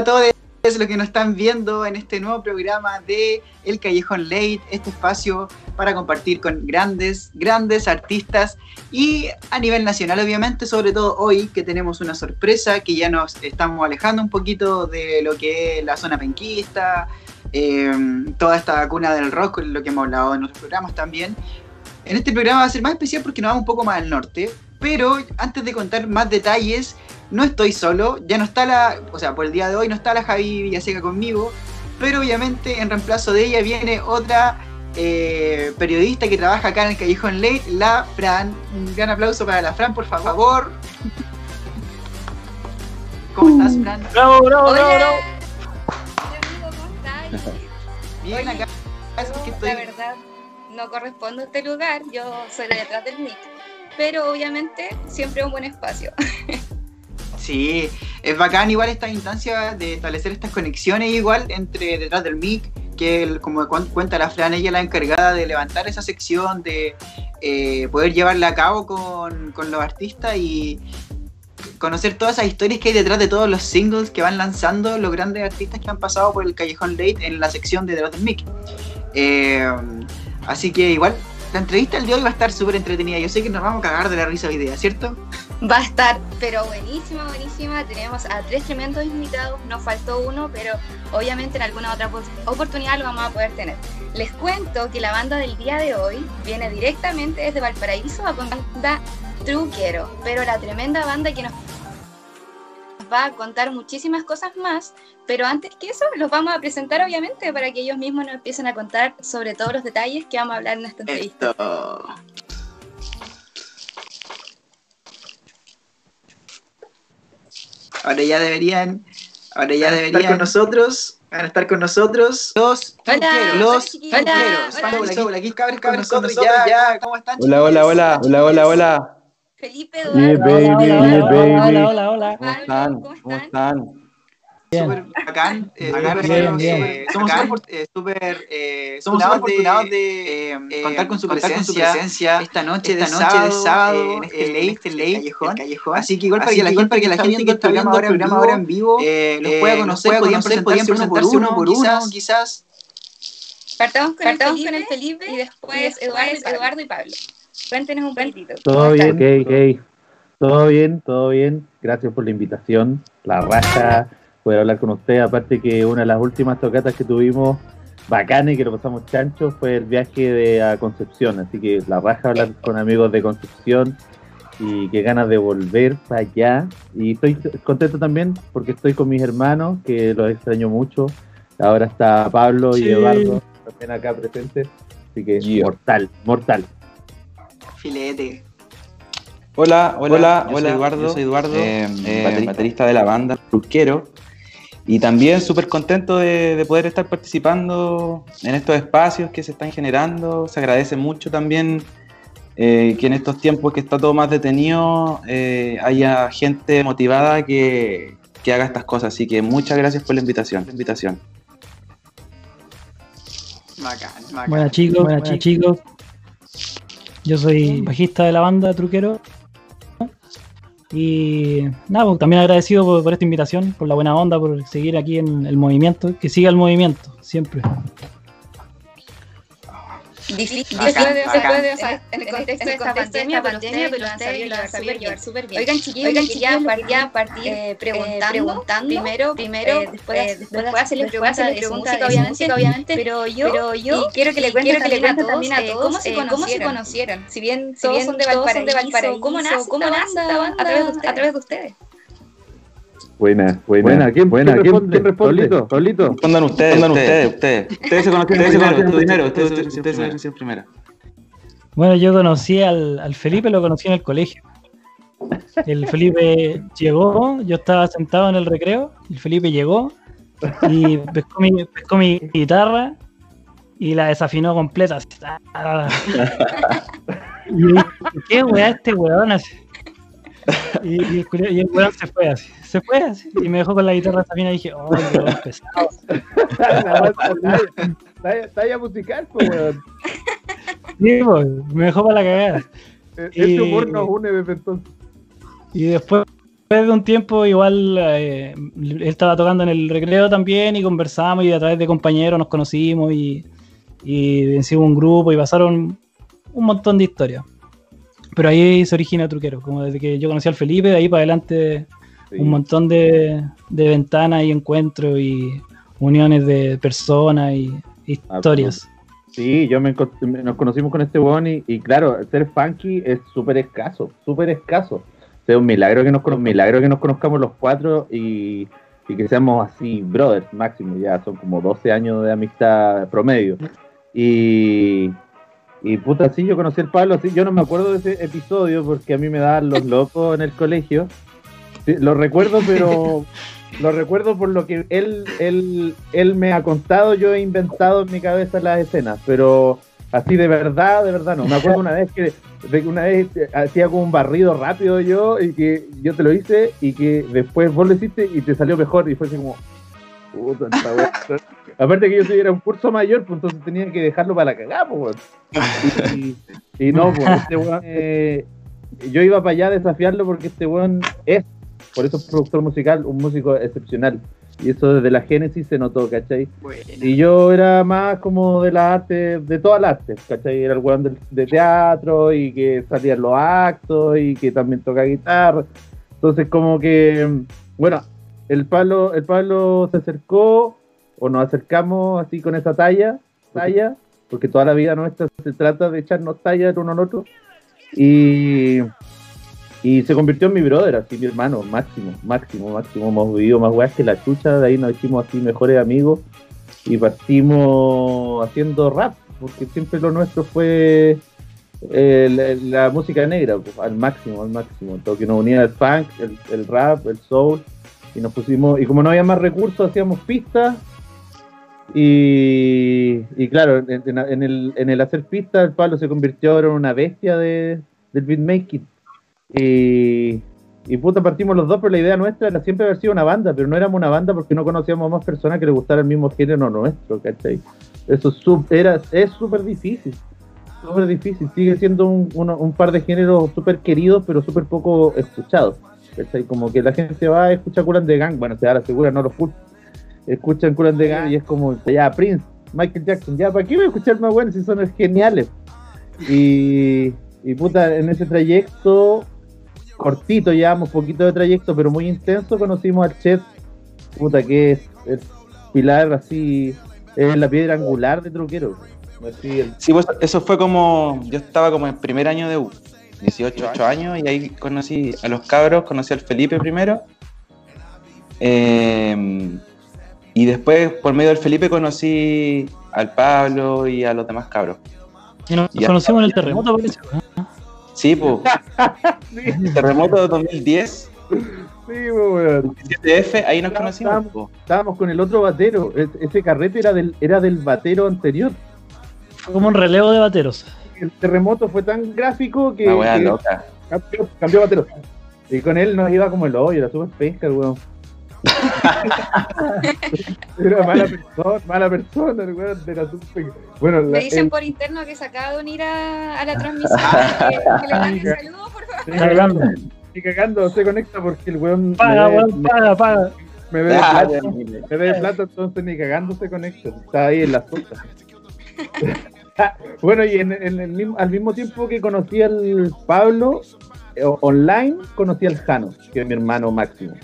a todos los que nos están viendo en este nuevo programa de El Callejón Late, este espacio para compartir con grandes, grandes artistas y a nivel nacional obviamente, sobre todo hoy que tenemos una sorpresa, que ya nos estamos alejando un poquito de lo que es la zona penquista, eh, toda esta cuna del rock, lo que hemos hablado en otros programas también. En este programa va a ser más especial porque nos vamos un poco más al norte, pero antes de contar más detalles, no estoy solo, ya no está la, o sea, por el día de hoy no está la Javi Villaseca conmigo, pero obviamente en reemplazo de ella viene otra eh, periodista que trabaja acá en el Callejón Late, la Fran. Un gran aplauso para la Fran, por favor. ¿Cómo estás, Fran? Bravo, bravo, bravo, bravo. ¿cómo estás? Bien, acá. Es que estoy... La verdad, no correspondo a este lugar, yo soy de detrás del mic, pero obviamente siempre un buen espacio. Sí, es bacán igual esta instancia de establecer estas conexiones igual entre detrás del mic, que como cuenta la Fran, ella es la encargada de levantar esa sección, de eh, poder llevarla a cabo con, con, los artistas y conocer todas esas historias que hay detrás de todos los singles que van lanzando los grandes artistas que han pasado por el Callejón Late en la sección de detrás del mic. Eh, así que igual la entrevista del día de hoy va a estar súper entretenida. Yo sé que nos vamos a cagar de la risa hoy día, ¿cierto? Va a estar, pero buenísima, buenísima. Tenemos a tres tremendos invitados, nos faltó uno, pero obviamente en alguna otra oportunidad lo vamos a poder tener. Les cuento que la banda del día de hoy viene directamente desde Valparaíso a banda Truquero, pero la tremenda banda que nos va a contar muchísimas cosas más, pero antes que eso los vamos a presentar obviamente para que ellos mismos nos empiecen a contar sobre todos los detalles que vamos a hablar en esta entrevista. Esto. Ahora ya deberían, ahora ya deberían estar con nosotros, van a estar con nosotros los Hola, los hola, truqueros. hola, Hola, aquí cabros, cabros con nosotros ya, ¿cómo están? Hola, hola, hola, hola, hola, hola. Felipe Yeah, Eduardo. baby, hola, yeah, hola, baby. hola, hola, hola. ¿Cómo Pablo, están? ¿cómo ¿Cómo están? Súper bacán. eh, eh, somos eh, eh, afortunados de eh, contar con su presencia esta noche de sábado en este late, este late, callejón. Así que igual para que la gente para que la gente que está viendo el programa ahora en vivo eh, los pueda conocer, podían presentarse uno por uno, quizás. Partamos con, Partamos el, Felipe, con el Felipe y después, Eduardo, y Eduardo y Pablo. Cuéntenos un poquitito. Todo ¿cómo bien, están? ok, ok. Todo bien, todo bien. Gracias por la invitación. La raja, poder hablar con usted. Aparte que una de las últimas tocatas que tuvimos bacanas y que lo pasamos chancho fue el viaje de a Concepción. Así que la raja hablar con amigos de Concepción y qué ganas de volver para allá. Y estoy contento también porque estoy con mis hermanos, que los extraño mucho. Ahora está Pablo y. Eduardo también acá presentes. Así que Yeah. mortal, mortal. Filete. Hola, hola, Hola, yo hola, soy Eduardo, yo soy Eduardo, eh, eh, baterista, baterista de la banda Truquero. Y también súper contento de, de poder estar participando en estos espacios que se están generando. Se agradece mucho también eh, que en estos tiempos que está todo más detenido eh, haya gente motivada que, que haga estas cosas. Así que muchas gracias por la invitación. La invitación. Bacán, bacán. Buenas chicos, buenas chicos. Yo soy bajista de la banda Truquero. Y nada, pues, también agradecido por, por esta invitación, por la buena onda, por seguir aquí en el movimiento. Que siga el movimiento, siempre. Difícil Bacán, después de, bacán. después de, o sea, en el contexto de esta pandemia, pero ustedes lo han sabido llevar súper bien. Oigan, chiquillos, Oigan, chiquillos, partir, quería partir eh, eh, preguntando, primero, primero, eh, después, eh, después, después hacerles preguntas de su música, obviamente, obviamente, pero yo, pero quiero que le cuenten quiero que le también a todos, cómo se se conocieron. Si bien, todos son de Valparaíso, ¿cómo nace, esta banda a través de ustedes? Buena, buena. Buena, ¿quién- buena. quién ¿Quién, responde? quién responde? Pablito. Pablito. Respondan ustedes, Respondan ustedes, ustedes, ustedes. Ustedes se conocieron Ustedes se primero, primero, ustedes ustedes ustedes se conocieron primero. Bueno, yo conocí al, al Felipe, lo conocí en el colegio. El Felipe llegó, yo estaba sentado en el recreo, el Felipe llegó y pescó mi, pescó mi guitarra y la desafinó completa. Y yo dije, ¿qué weá este weón así? Y, y el, y el weón se fue así, se fue así, y me dejó con la guitarra desafinada y dije, oh, qué weón pesado. La talla, musical, pues, weón. Sí, pues, me dejó para la cagada. Este Y- humor nos une desde entonces. Y después, después de un tiempo, igual eh, él estaba tocando en el recreo también y conversamos y a través de compañeros nos conocimos y, y hicimos un grupo y pasaron un montón de historias. Pero ahí se origina Truquero, como desde que yo conocí al Felipe, de ahí para adelante un montón de, de ventanas y encuentros y uniones de personas y historias. Sí, yo me, nos conocimos con este weón y, y claro, ser funky es súper escaso, súper escaso. O sea, un milagro que nos un milagro que nos conozcamos los cuatro y, y que seamos así brothers máximo, ya son como 12 años de amistad promedio. Y, y puta, sí, yo conocí al Pablo, sí, yo no me acuerdo de ese episodio porque a mí me daban los locos en el colegio. Sí, lo recuerdo, pero lo recuerdo por lo que él, él, él me ha contado, yo he inventado en mi cabeza las escenas, pero así de verdad, de verdad no. Me acuerdo una vez que de que una vez hacía como un barrido rápido yo y que yo te lo hice y que después vos lo hiciste y te salió mejor y fue así como... puta, esta wea. Aparte que yo soy- era un curso mayor, pues entonces tenía que dejarlo para la cagada, pues. Y, y no, pues este weón, eh, yo iba para allá a desafiarlo porque este weón es por eso es productor musical, un músico excepcional. Y eso desde la génesis se notó, ¿cachai? Y yo era más como de la arte, de todas las artes, ¿cachai? Era el weón del- de, teatro y que salía en los actos y que también toca guitarra. Entonces como que, bueno, el Pablo, el Pablo se acercó o nos acercamos así con esa talla, talla, porque toda la vida nuestra se trata de echarnos talla el uno al otro. Y, y se convirtió en mi brother, así mi hermano, máximo, máximo, máximo. Hemos vivido más weas que la chucha, de ahí nos hicimos así mejores amigos y partimos haciendo rap, porque siempre lo nuestro fue eh, la, música negra, pues, al máximo, al máximo. Todo que nos unía el funk, el, el rap, el soul, y nos pusimos, y como no había más recursos, hacíamos pistas. Y, y claro, en el, en el hacer pistas, el Pablo se convirtió ahora en una bestia de, del beatmaking. Y, puta, partimos los dos, pero la idea nuestra era siempre haber sido una banda, pero no éramos una banda porque no conocíamos más personas que les gustara el mismo género nuestro, ¿cachai? Eso era, es súper difícil, súper difícil. Sigue siendo un, par de géneros súper queridos, pero súper poco escuchados, ¿cachai? Como que la gente va a escuchar Curan de Gang, bueno, se da la segura, no los full. Escuchan Curan de Gang y es como, ya, Prince, Michael Jackson, ya, ¿para qué voy a escuchar más buenos si son geniales? Y puta, en ese trayecto cortito, llevamos poquito de trayecto, pero muy intenso, conocimos al Chet, puta, que es el pilar así, es la piedra angular de Truquero. Así, el- Sí, pues eso fue como. Yo estaba como en primer año de U, 18 8 años, y ahí conocí a los cabros, conocí al Felipe primero. eh, y después, por medio del Felipe, conocí al Pablo y a los demás cabros. Y nos conocimos en el terremoto, parece. ¿no? Sí, pues. Terremoto de 2010, Sí, weón. 17F, ahí nos conocimos. estamos. po. Estábamos con el otro batero, es- ese carrete era del, era del batero anterior. Fue como un relevo de bateros. El terremoto fue tan gráfico que, Una wea que loca. cambió, cambió batero. Y con él nos iba como el hoyo, era súper pesca, el weón. era mala persona, mala persona, el weón, era súper Bueno, Me la, dicen el- por interno que se acaba de unir a, a la transmisión. que, que le manden saludos, por favor. Está hablando. y cagando se conecta porque el weón Paga, me, weón, paga, paga. me ve Ah, plata, me ve plata, entonces ni cagando se conecta. Está ahí en la sopa. bueno, y en, en el mismo, al mismo tiempo que conocí al Pablo, eh, online conocí al Jano, que es mi hermano máximo.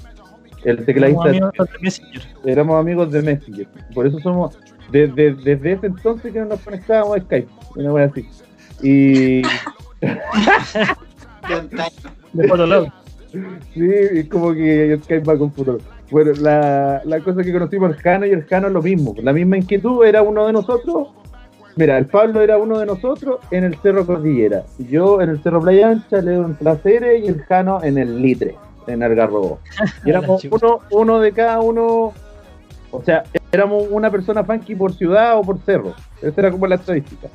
El tecladista. Éramos amigos de Messenger. Éramos amigos de Messenger. Por eso somos. Desde, desde ese entonces que no nos conectábamos a Skype. Una wea así. Y. De antaño. De Fotolog. Sí, es como que Skype va con Fotolog. Bueno, la, la cosa que conocimos al Jano y el Jano es lo mismo. La misma inquietud era uno de nosotros. Mira, el Pablo era uno de nosotros en el Cerro Cordillera. Yo en el Cerro Playa Ancha, Leo en Placeres y el Jano en el Litre, en Algarrobo. Y éramos uno, uno de cada uno. O sea, éramos una persona funky por ciudad o por cerro. Esa era como la estadística.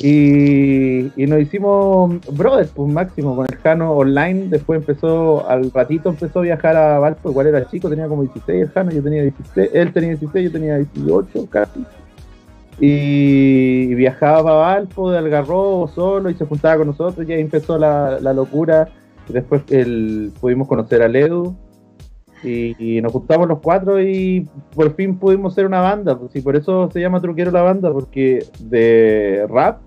Y, y nos hicimos brothers, pues máximo, con el Jano online. Después empezó, al ratito empezó a viajar a Valpo. Igual era chico, tenía como 16 el Jano, yo tenía 16. Él tenía 16, yo tenía 18 casi. Y viajaba para Valpo de Algarrobo solo y se juntaba con nosotros. Y ahí empezó la, la locura. Después el, pudimos conocer a Ledu. Y, y nos juntamos los cuatro y por fin pudimos ser una banda. Pues, y por eso se llama Truquero la banda, porque de rap,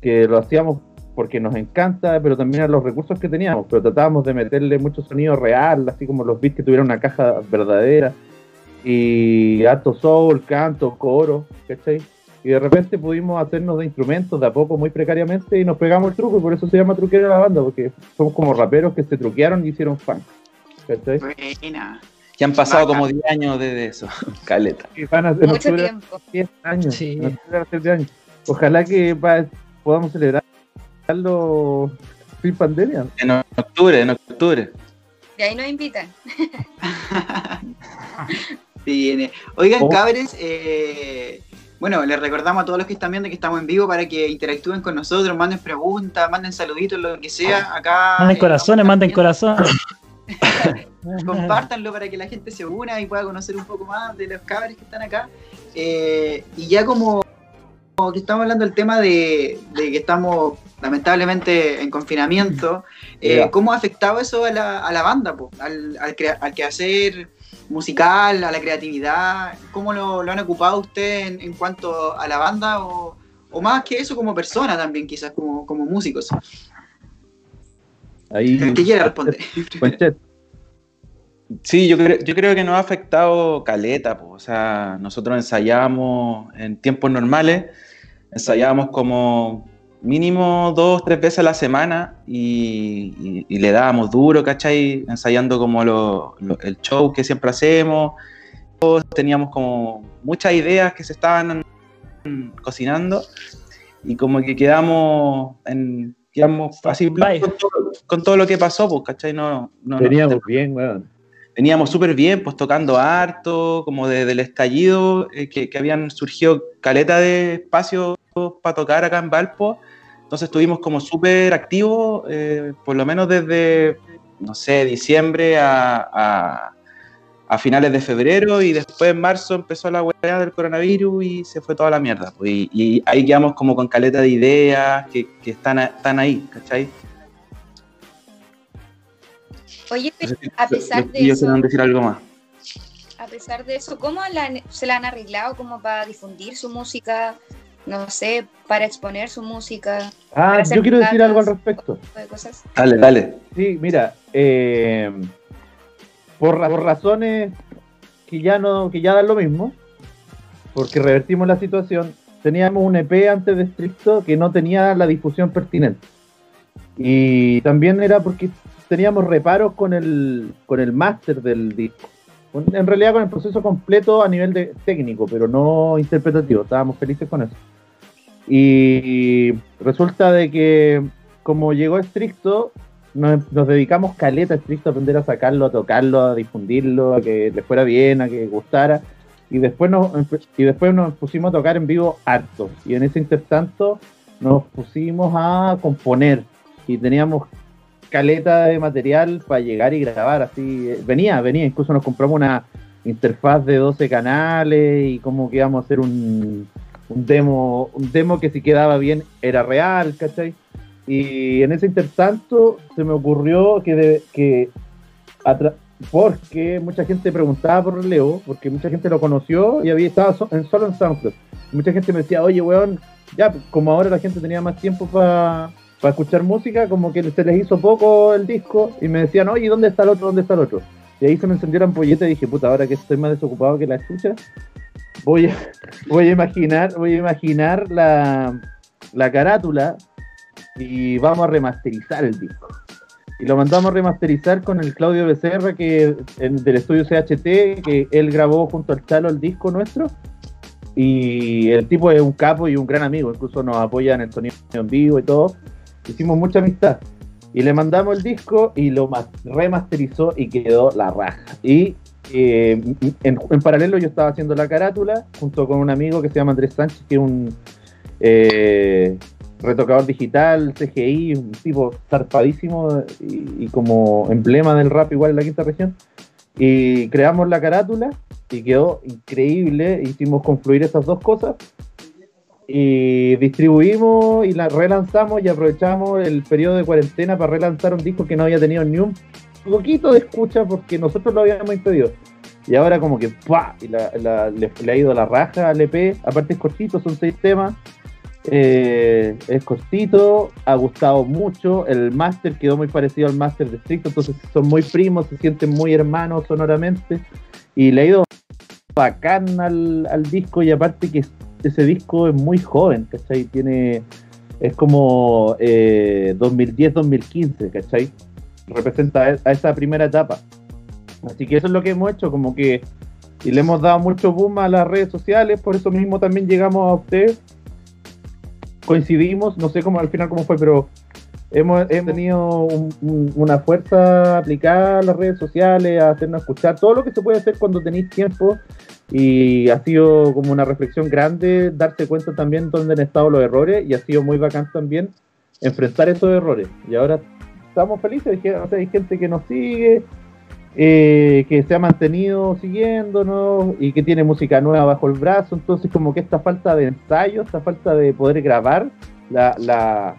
que lo hacíamos porque nos encanta, pero también a los recursos que teníamos. Pero tratábamos de meterle mucho sonido real, así como los beats que tuvieran una caja verdadera. Y harto soul, canto, coro, ¿cachai? Y de repente pudimos hacernos de instrumentos de a poco, muy precariamente, y nos pegamos el truco, y por eso se llama Truquero la banda, porque somos como raperos que se truquearon y hicieron fan. ¿Cachai? Buena. Ya han pasado como 10 años desde eso, caleta. Y van a en Mucho tiempo. 10 años. Sí. en octubre van a ser 10 años. Ojalá que podamos celebrarlo sin pandemia. En octubre, en octubre. Y ahí nos invitan. Viene. Oigan, Oh. cabres, eh, bueno, les recordamos a todos los que están viendo que estamos en vivo para que interactúen con nosotros, manden preguntas, manden saluditos, lo que sea. Acá. Manden eh, corazones, manden corazones. Compártanlo para que la gente se una y pueda conocer un poco más de los cabres que están acá. Eh, y ya como, como que estamos hablando del tema de, de que estamos lamentablemente en confinamiento, eh. ¿cómo ha afectado eso a la, a la banda, po? al, al, crea- al quehacer musical, a la creatividad? ¿Cómo lo, lo han ocupado ustedes en, en cuanto a la banda o, o más que eso como persona también, quizás como, como músicos? Ahí, ¿Qué quiere responder? Sí, yo creo, yo creo que nos ha afectado caleta, po. o sea, nosotros ensayábamos en tiempos normales, ensayábamos como mínimo dos, tres veces a la semana y, y- y le dábamos duro, ¿cachai? Ensayando como lo- lo- el show que siempre hacemos. Todos teníamos como muchas ideas que se estaban cocinando y como que quedamos en quedamos así con todo, con todo lo que pasó, pues, ¿cachai? No, no, no- veníamos bien, weón. veníamos súper bien, pues tocando harto, como desde el estallido, eh, que, que habían surgido caleta de espacios para tocar acá en Valpo. Entonces estuvimos como súper activos, eh, por lo menos desde, no sé, diciembre a, a- a finales de febrero y después en marzo empezó la weá del coronavirus y se fue toda la mierda. pues, y, y ahí quedamos como con caleta de ideas que, que están, están ahí, ¿cachai? Oye, si a pesar de chiquillos eso, decir algo más. a pesar de eso, ¿cómo la se la han arreglado como para difundir su música? No sé, para exponer su música, Ah, Para hacer yo quiero decir algo al respecto. tipo de cosas. Dale, dale. Sí, mira, eh, por, por razones que ya no, que ya dan lo mismo, porque revertimos la situación, teníamos un EP antes de Stricto que no tenía la difusión pertinente. Y también era porque teníamos reparos con el, con el máster del disco. En realidad con el proceso completo a nivel de técnico, pero no interpretativo. Estábamos felices con eso. Y resulta de que como llegó Stricto, nos, dedicamos caleta a Stricto a aprender a sacarlo, a tocarlo, a difundirlo, a que le fuera bien, a que gustara. Y después nos, y después nos pusimos a tocar en vivo harto. Y en ese intertanto nos pusimos a componer. Y teníamos caleta de material para llegar y grabar. Así venía, venía. Incluso nos compramos una interfaz de 12 canales y como que íbamos a hacer un, un demo, un demo que si quedaba bien era real, ¿cachai? Y en ese intertanto se me ocurrió que, de- que porque mucha gente preguntaba por Leo, porque mucha gente lo conoció y había estado en, solo en SoundCloud. Mucha gente me decía, oye, weón, ya, como ahora la gente tenía más tiempo para escuchar música, como que se les hizo poco el disco y me decían, oye, ¿dónde está el otro? ¿Dónde está el otro? Y ahí se me encendió la ampolleta y dije, puta, ahora que estoy más desocupado que la escucha, voy a, voy a imaginar, voy a imaginar la, la carátula y vamos a remasterizar el disco. Y lo mandamos a remasterizar con el Claudio Becerra que en- del estudio CHT, que él grabó junto al Chalo el disco nuestro. Y el tipo es un capo y un gran amigo, incluso nos apoya en el sonido en vivo y todo. Hicimos mucha amistad. Y le mandamos el disco y lo mas- remasterizó y quedó la raja. Y eh, en, en paralelo yo estaba haciendo la carátula junto con un amigo que se llama Andrés Sánchez, que es un eh, retocador digital, CGI, un tipo zarpadísimo y, y como emblema del rap igual en la quinta región. Y creamos la carátula y quedó increíble. Hicimos confluir esas dos cosas y distribuimos y la relanzamos y aprovechamos el periodo de cuarentena para relanzar un disco que no había tenido ni un poquito de escucha porque nosotros lo habíamos impedido. Y ahora como que ¡pua! Y la- la- le, le ha ido la raja al EP, aparte es cortito, son seis temas. Eh, es cortito, ha gustado mucho. El máster quedó muy parecido al máster de Stricto, entonces son muy primos, se sienten muy hermanos sonoramente. Y le ha ido bacán al, al disco y aparte que ese disco es muy joven, ¿cachai? Tiene, es como eh, 2010-2015, ¿cachai? Representa a, esa primera etapa. Así que eso es lo que hemos hecho, como que y le hemos dado mucho boom a las redes sociales, por eso mismo también llegamos a ustedes. Coincidimos, no sé cómo al final cómo fue, pero hemos, hemos tenido un- un- una fuerza aplicada a las redes sociales, a hacernos escuchar todo lo que se puede hacer cuando tenéis tiempo y ha sido como una reflexión grande darse cuenta también dónde han estado los errores y ha sido muy bacán también enfrentar esos errores. Y ahora estamos felices, o sea, hay gente que nos sigue, eh, que se ha mantenido siguiéndonos y que tiene música nueva bajo el brazo, entonces como que esta falta de ensayo, esta falta de poder grabar, la, la,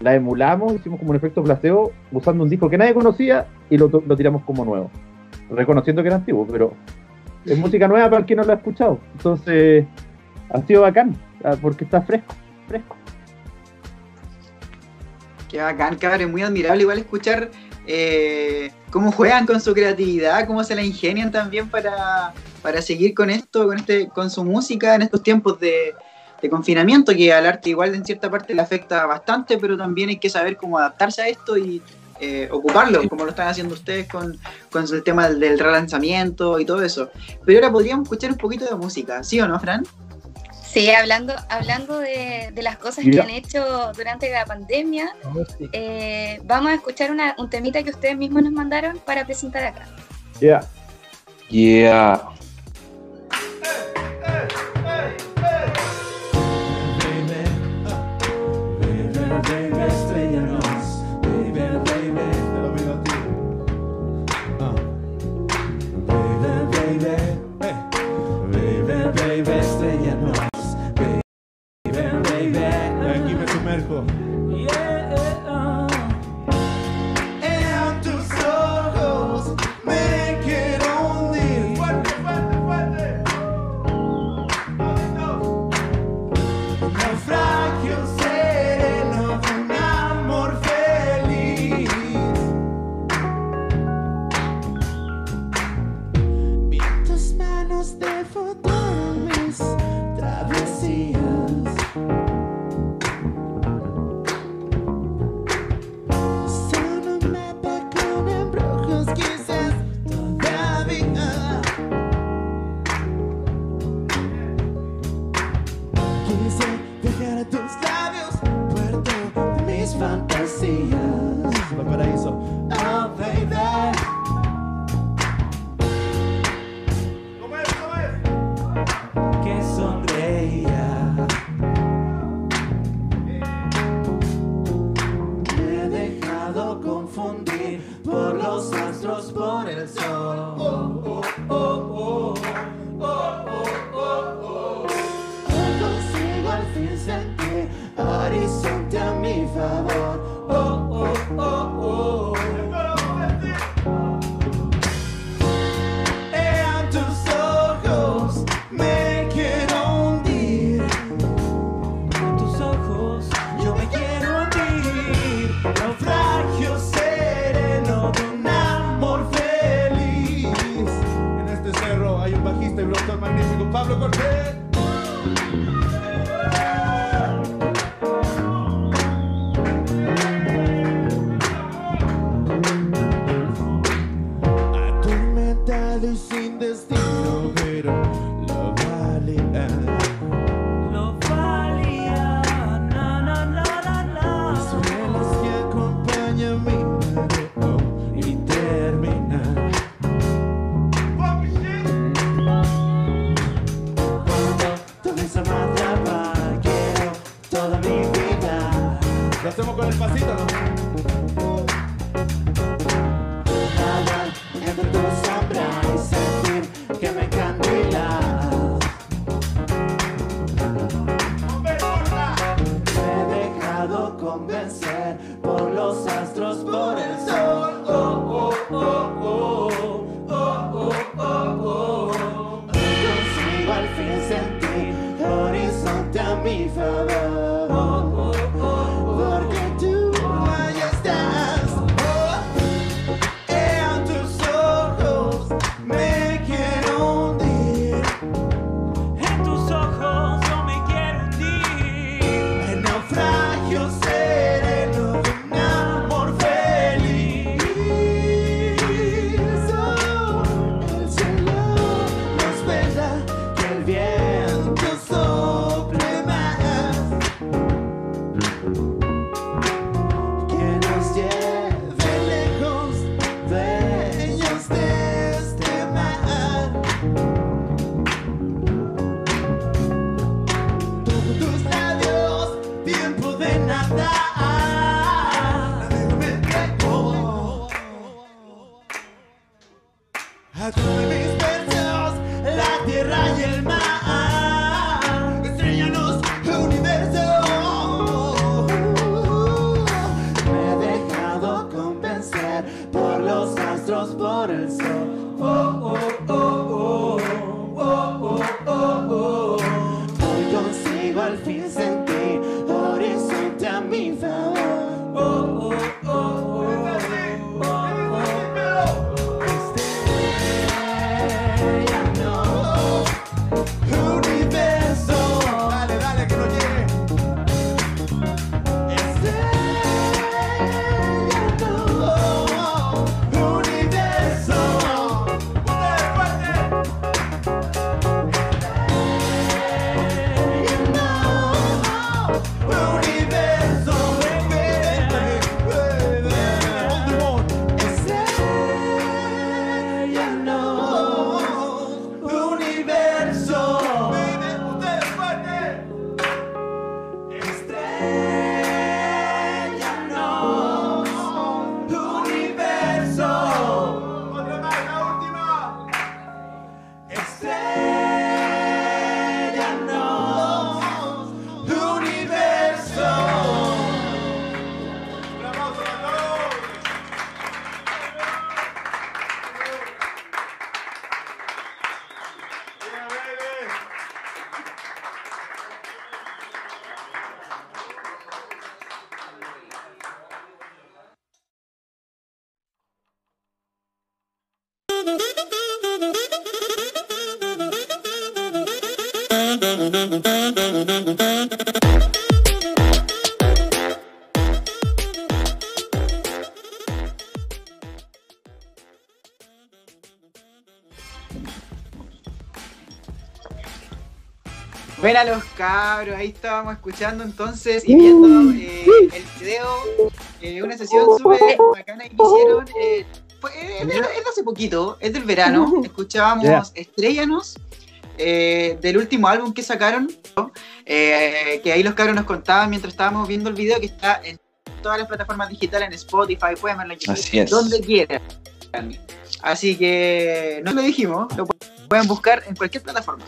la emulamos, hicimos como un efecto placebo usando un disco que nadie conocía y lo, lo tiramos como nuevo, reconociendo que era antiguo, pero es música nueva para el que no lo ha escuchado, entonces ha sido bacán, ah, porque está fresco, fresco. Qué bacán, cabrón, muy admirable igual escuchar eh, cómo juegan con su creatividad, cómo se la ingenian también para, para seguir con esto, con este, con su música en estos tiempos de, de confinamiento, que al arte igual en cierta parte le afecta bastante, pero también hay que saber cómo adaptarse a esto y eh, ocuparlo, como lo están haciendo ustedes con, con el tema del, del relanzamiento y todo eso. Pero ahora podríamos escuchar un poquito de música, ¿sí o no, Fran? Sí, hablando, hablando de, de las cosas Ya. que han hecho durante la pandemia, eh, vamos a escuchar una- un temita que ustedes mismos nos mandaron para presentar acá. Ya. Yeah. baby, stay at night. Baby, baby. Aquí me sumerjo. Nadar entre Ven a los cabros, ahí estábamos escuchando entonces y viendo eh, el video, eh, una sesión súper bacana que hicieron. eh, fue- eh, es, de, es de hace poquito, es del verano. Escuchábamos Ya. Estrellanos, eh, del último álbum que sacaron, ¿no? Eh, que ahí los cabros nos contaban mientras estábamos viendo el video que está en todas las plataformas digitales, en Spotify, pueden verlo en YouTube, Así es. donde quieran. Así que no lo dijimos, lo pueden buscar en cualquier plataforma.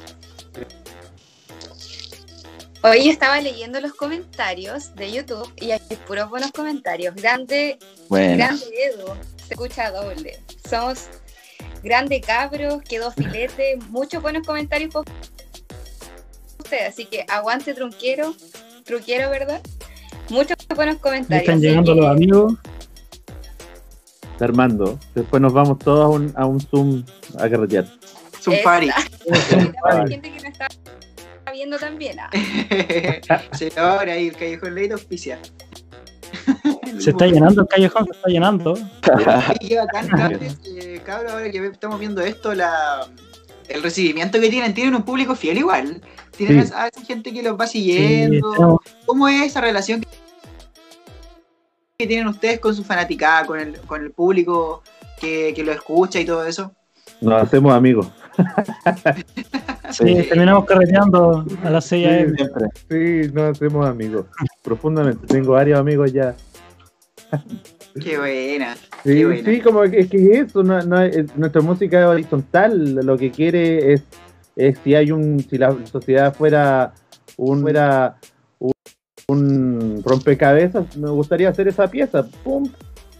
Hoy estaba leyendo los comentarios de YouTube y hay puros buenos comentarios. Grande, Bueno, grande Edu, se escucha doble. Somos grande cabros, quedó filete, muchos buenos comentarios por usted, así que aguante trunquero, truquero, ¿verdad? Muchos buenos comentarios. están llegando que- los amigos. Armando. Después nos vamos todos a un, a un Zoom a carretear. Un party. Para la gente que nos está viendo también. ah. sí, ahora ahí el Callejón Leite auspicia. Se está llenando el callejón, se está llenando. Y qué bacán, cabros, eh, cabros, ahora que estamos viendo esto, la, el recibimiento que tienen, tienen un público fiel igual. Tienen Sí. a esa gente que los va Sí, siguiendo. tenemos- ¿Cómo es esa relación que tienen ustedes con su fanaticada, con el, con el público que, que lo escucha y todo eso? Nos hacemos amigos. sí, terminamos carreteando a las 6 Sí. a.m. siempre. Sí, nos hacemos amigos. profundamente. Tengo varios amigos ya. Qué buena. Sí, Qué buena. sí, como que es que es eso, no, no es- nuestra música es horizontal, lo que quiere es, es si hay un, si la sociedad fuera un, fuera un, un rompecabezas, me gustaría hacer esa pieza, pum,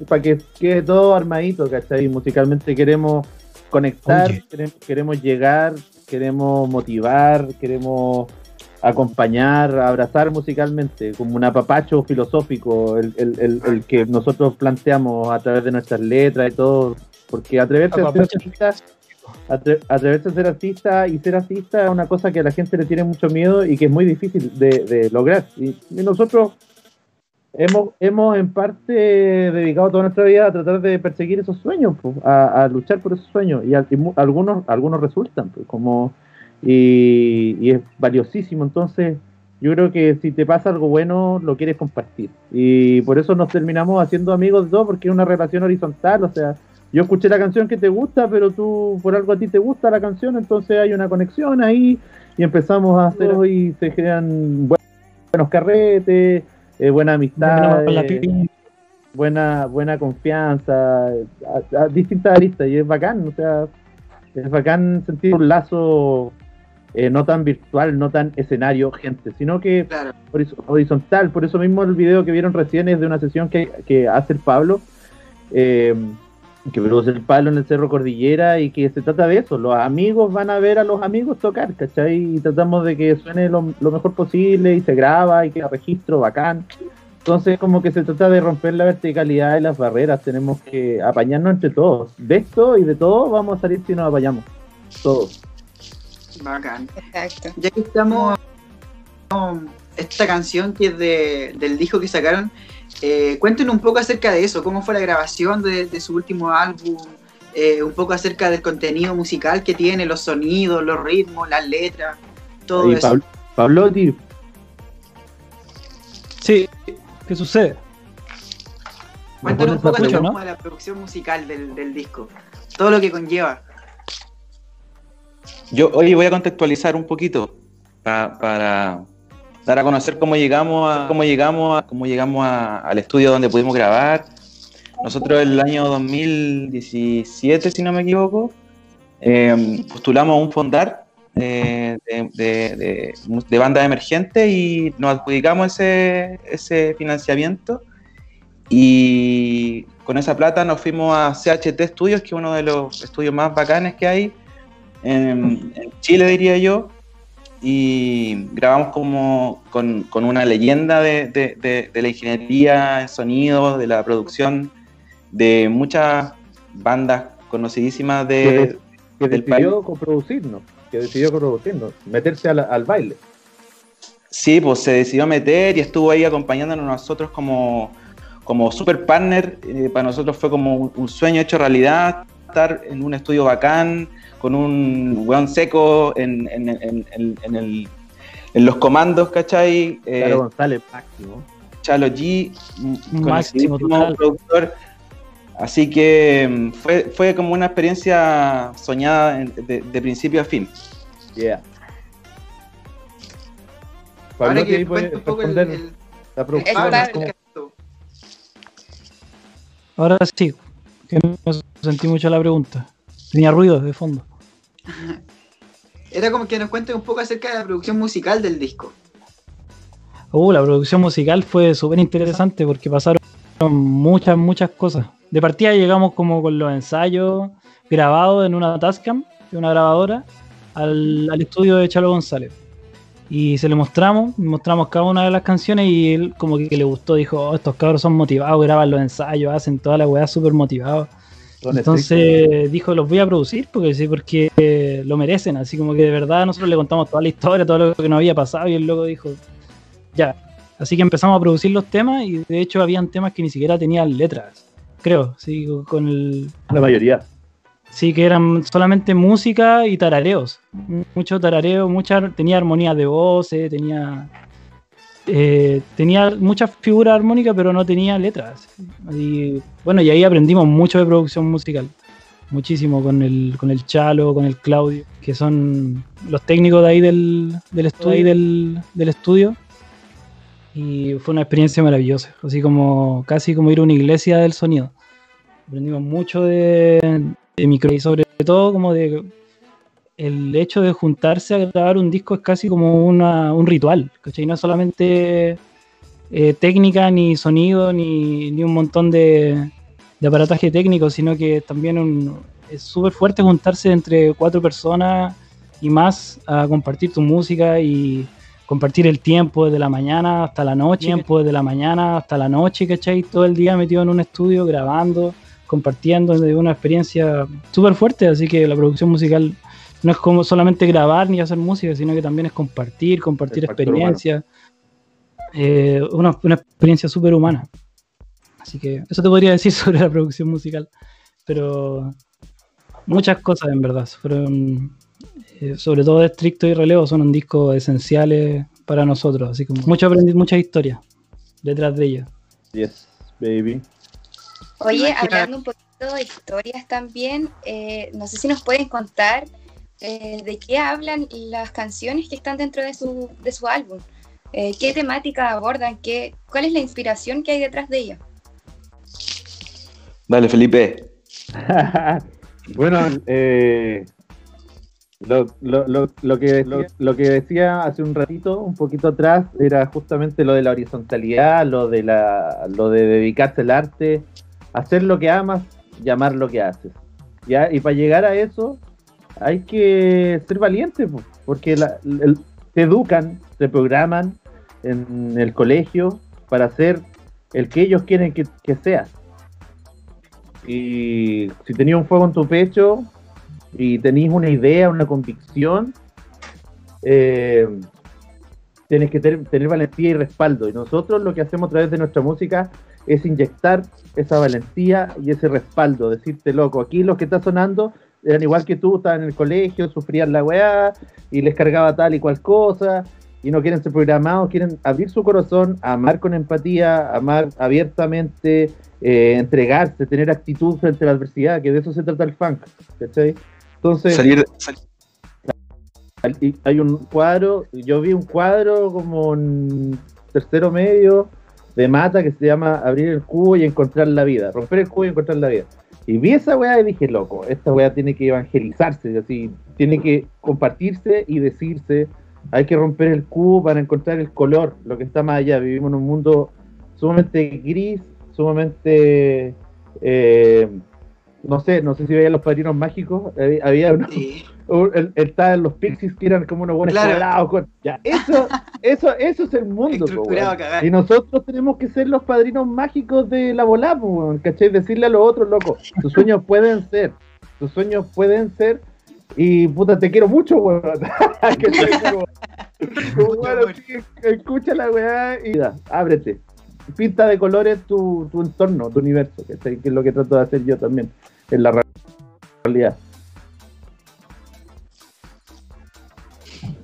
para que quede todo armadito, ¿cachai? Musicalmente queremos conectar, Oye. queremos llegar, queremos motivar, queremos acompañar, abrazar musicalmente, como un apapacho filosófico, el, el- el- el que nosotros planteamos a través de nuestras letras y todo, porque atreverse a ser artista, atre- atreverse a ser artista y ser artista es una cosa que a la gente le tiene mucho miedo y que es muy difícil de, de lograr. Y, y nosotros hemos, hemos en parte dedicado toda nuestra vida a tratar de perseguir esos sueños, pues, a, a luchar por esos sueños, y, y mu- algunos, algunos resultan, pues, como y, y es valiosísimo. Entonces, yo creo que si te pasa algo bueno, lo quieres compartir. Y por eso nos terminamos haciendo amigos dos, porque es una relación horizontal. O sea, yo escuché la canción que te gusta, pero tú por algo a ti te gusta la canción, entonces hay una conexión ahí y empezamos a hacer y se crean buen- buenos carretes, eh, buena amistad. Eh, buena buena confianza, a, a distintas aristas, y es bacán, o sea, es bacán sentir un lazo eh, no tan virtual, no tan escenario, gente, sino que Claro. horizontal, por eso mismo el video que vieron recién es de una sesión que, que hace el Pablo, eh, que produce el Pablo en el Cerro Cordillera y que se trata de eso, los amigos van a ver a los amigos tocar, ¿cachai? Y tratamos de que suene lo, lo mejor posible y se graba y queda registro bacán. Entonces, como que se trata de romper la verticalidad y las barreras. Tenemos que apañarnos entre todos. De esto y de todo vamos a salir si nos apañamos. Todos. Bacán. Exacto. Ya que estamos con esta canción que es de, del disco que sacaron, eh, cuéntenos un poco acerca de eso, cómo fue la grabación de, de su último álbum, eh, un poco acerca del contenido musical que tiene, los sonidos, los ritmos, las letras, todo eso. Pablo, Sí, ¿qué sucede? Cuéntanos un poco acerca ¿no? de la producción musical del, del disco, todo lo que conlleva. Yo hoy voy a contextualizar un poquito pa- para dar a conocer cómo llegamos a cómo llegamos a, cómo llegamos a- al estudio donde pudimos grabar. Nosotros el año 2017, si no me equivoco, eh, postulamos un fondar eh, de, de, de- de banda emergente y nos adjudicamos ese, ese financiamiento. Y con esa plata nos fuimos a CHT Studios, que es uno de los estudios más bacanes que hay en, en Chile, diría yo, y grabamos como con, con una leyenda de, de- de- de la ingeniería en sonido, de la producción, de muchas bandas conocidísimas de... que del decidió coproducirnos, que decidió meterse al, al baile. Sí, pues se decidió meter y estuvo ahí acompañándonos nosotros como, como super partner. Eh, para nosotros fue como un, un sueño hecho realidad, estar en un estudio bacán, con un weón seco en, en- en- en- en el- en los comandos, ¿cachai? Eh, Claro, González, máximo. Chalo G, Máximo productor. Así que mm, fue, fue como una experiencia soñada de, de principio a fin. Yeah. Ahora Pablo, que ahí puede cuente un poco el, el- la producción. Pablo, Pablo. ¿cómo- cómo- Ahora sí, que no sentí mucho la pregunta. Tenía ruido de fondo. Era como que nos cuentes un poco acerca de la producción musical del disco. Uh, la producción musical fue súper interesante porque pasaron muchas, muchas cosas. De partida llegamos como con los ensayos grabados en una Tascam, una grabadora, al, al estudio de Chalo González. Y se le mostramos, mostramos cada una de las canciones y él como que, le gustó, dijo, "Oh, estos cabros son motivados, graban los ensayos, hacen toda la weá súper motivados. Son Entonces dijo, los voy a producir porque sí, porque eh, lo merecen. Así como que de verdad nosotros le contamos toda la historia, todo lo que nos había pasado y el loco dijo, ya. Así que empezamos a producir los temas y de hecho habían temas que ni siquiera tenían letras, creo, sí, con el... La mayoría. Sí, que eran solamente música y tarareos. Mucho tarareo, mucha, tenía armonía de voces, tenía... eh, tenía muchas figuras armónicas, pero no tenía letras. Y, bueno, y ahí aprendimos mucho de producción musical. Muchísimo con el, con el Chalo, con el Claudio, que son los técnicos de ahí del, del estudio. del, del estudio. y fue una experiencia maravillosa, así como casi como ir a una iglesia del sonido. Aprendimos mucho de, de micro y sobre todo como de el hecho de juntarse a grabar un disco es casi como una- un ritual, ¿cachai? No es solamente eh, técnica, ni sonido, ni, ni un montón de, de aparataje técnico, sino que también un- es súper fuerte juntarse entre cuatro personas y más a compartir tu música y compartir el tiempo desde la mañana hasta la noche, tiempo desde la mañana hasta la noche, ¿cachai? Todo el día metido en un estudio grabando, compartiendo, es una experiencia súper fuerte, así que la producción musical no es como solamente grabar ni hacer música, sino que también es compartir, compartir experiencias. Eh, una, una experiencia súper humana. Así que eso te podría decir sobre la producción musical. Pero muchas cosas en verdad. Fueron, eh, sobre todo de estricto y relevo, son un disco esenciales para nosotros. Así como mucho aprendí, muchas historias detrás de ellos. Yes, baby. Oye, hablando un poquito de historias también, eh, no sé si nos pueden contar eh, de qué hablan las canciones que están dentro de su, de su álbum. Eh, ¿Qué temática abordan? ¿Qué, ¿Cuál es la inspiración que hay detrás de ella? Dale, Felipe. bueno, eh, lo, lo, lo, lo que, lo, lo que decía hace un ratito, un poquito atrás, era justamente lo de la horizontalidad, lo de, la, lo de dedicarse al arte, hacer lo que amas, llamar lo que haces. ¿ya? Y para llegar a eso hay que ser valiente, po, porque la- el- te educan, te programan en el colegio para ser el que ellos quieren que, que seas. Y si tenías un fuego en tu pecho y tenías una idea, una convicción, eh, tienes que tener, tener valentía y respaldo. Y nosotros lo que hacemos a través de nuestra música es inyectar esa valentía y ese respaldo. Decirte, loco, aquí los que está sonando eran igual que tú, estaban en el colegio, sufrían la weá y les cargaba tal y cual cosa. Y no quieren ser programados, quieren abrir su corazón, amar con empatía, amar abiertamente, eh, entregarse, tener actitud frente a la adversidad, que de eso se trata el funk. ¿cachai? Entonces, Salir, sal- y hay un cuadro, yo vi un cuadro como en tercero medio de mata que se llama Abrir el cubo y encontrar la vida, romper el cubo y encontrar la vida. Y vi esa weá y dije, loco, esta weá tiene que evangelizarse, así, tiene que compartirse y decirse, hay que romper el cubo para encontrar el color, lo que está más allá. Vivimos en un mundo sumamente gris, sumamente, eh, no sé, no sé si veían los padrinos mágicos, eh, había uno, Sí. estaban los pixies que eran como unos buenos Claro. con- ya, eso, eso, eso es el mundo, po. Y nosotros tenemos que ser los padrinos mágicos de la volá, po, ¿cachai? Decirle a los otros, loco, tus sueños pueden ser, tus sueños pueden ser, y puta, te quiero mucho, weón. ¿Cachai? Como- así, escucha la weá y ábrete. Pinta de colores tu, tu entorno, tu universo, que es lo que trato de hacer yo también en la realidad.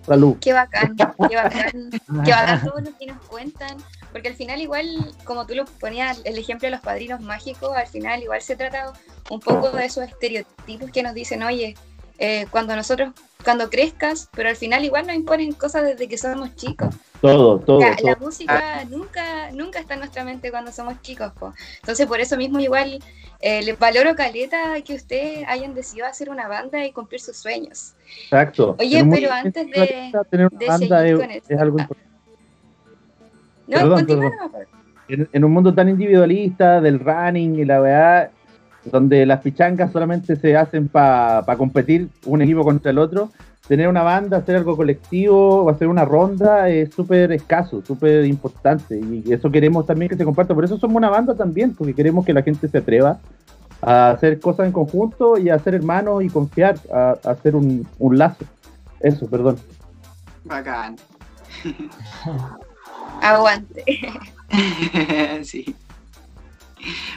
Salud. Qué bacán, qué bacán, qué bacán todo lo que nos cuentan, porque al final igual, como tú lo ponías el ejemplo de los padrinos mágicos, al final igual se trata un poco de esos estereotipos que nos dicen, oye, eh, cuando nosotros, cuando crezcas, pero al final igual nos imponen cosas desde que somos chicos. Todo, todo, La, todo. la música nunca, nunca está en nuestra mente cuando somos chicos, po. entonces por eso mismo igual eh, les valoro caleta que ustedes hayan decidido hacer una banda y cumplir sus sueños. Exacto. Oye, pero antes de- tener una de banda seguir es, con esto. es algo Ah. importante. No, Perdón, po. En, en un mundo tan individualista del running y la weá, donde las pichangas solamente se hacen para competir un equipo contra el otro, tener una banda, hacer algo colectivo o hacer una ronda es súper escaso, súper importante. Y eso queremos también que se comparta. Por eso somos una banda también, porque queremos que la gente se atreva a hacer cosas en conjunto y a ser hermanos y confiar, a, a hacer un, un lazo. Eso, perdón. Bacán. Aguante. sí.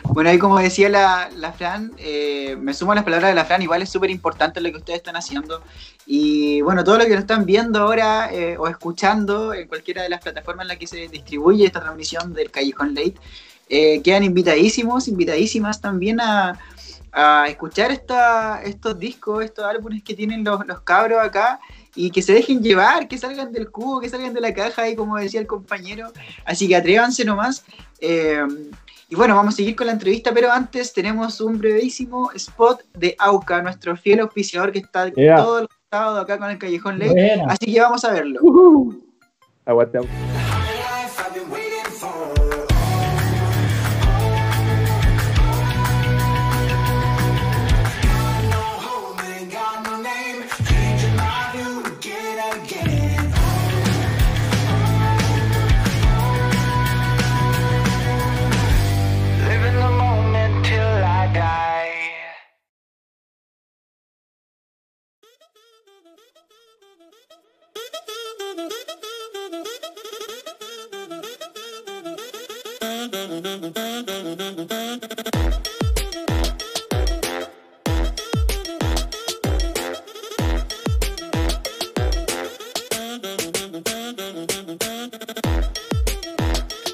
Bueno, ahí como decía la, la Fran, eh, me sumo a las palabras de la Fran, igual es súper importante lo que ustedes están haciendo. Y bueno, todo lo que lo están viendo ahora eh, o escuchando en cualquiera de las plataformas en las que se distribuye esta transmisión del Callejón Late, eh, quedan invitadísimos, invitadísimas también a, escuchar estos discos, estos álbumes que tienen los, los cabros acá y que se dejen llevar, que salgan del cubo, que salgan de la caja, y como decía el compañero. Así que atrévanse nomás. Y bueno, vamos a seguir con la entrevista, pero antes tenemos un brevísimo spot de AUCA, nuestro fiel auspiciador que está Yeah. todos los sábados acá con el Callejón Ley. Buena. Así que vamos a verlo. Aguante, aguante.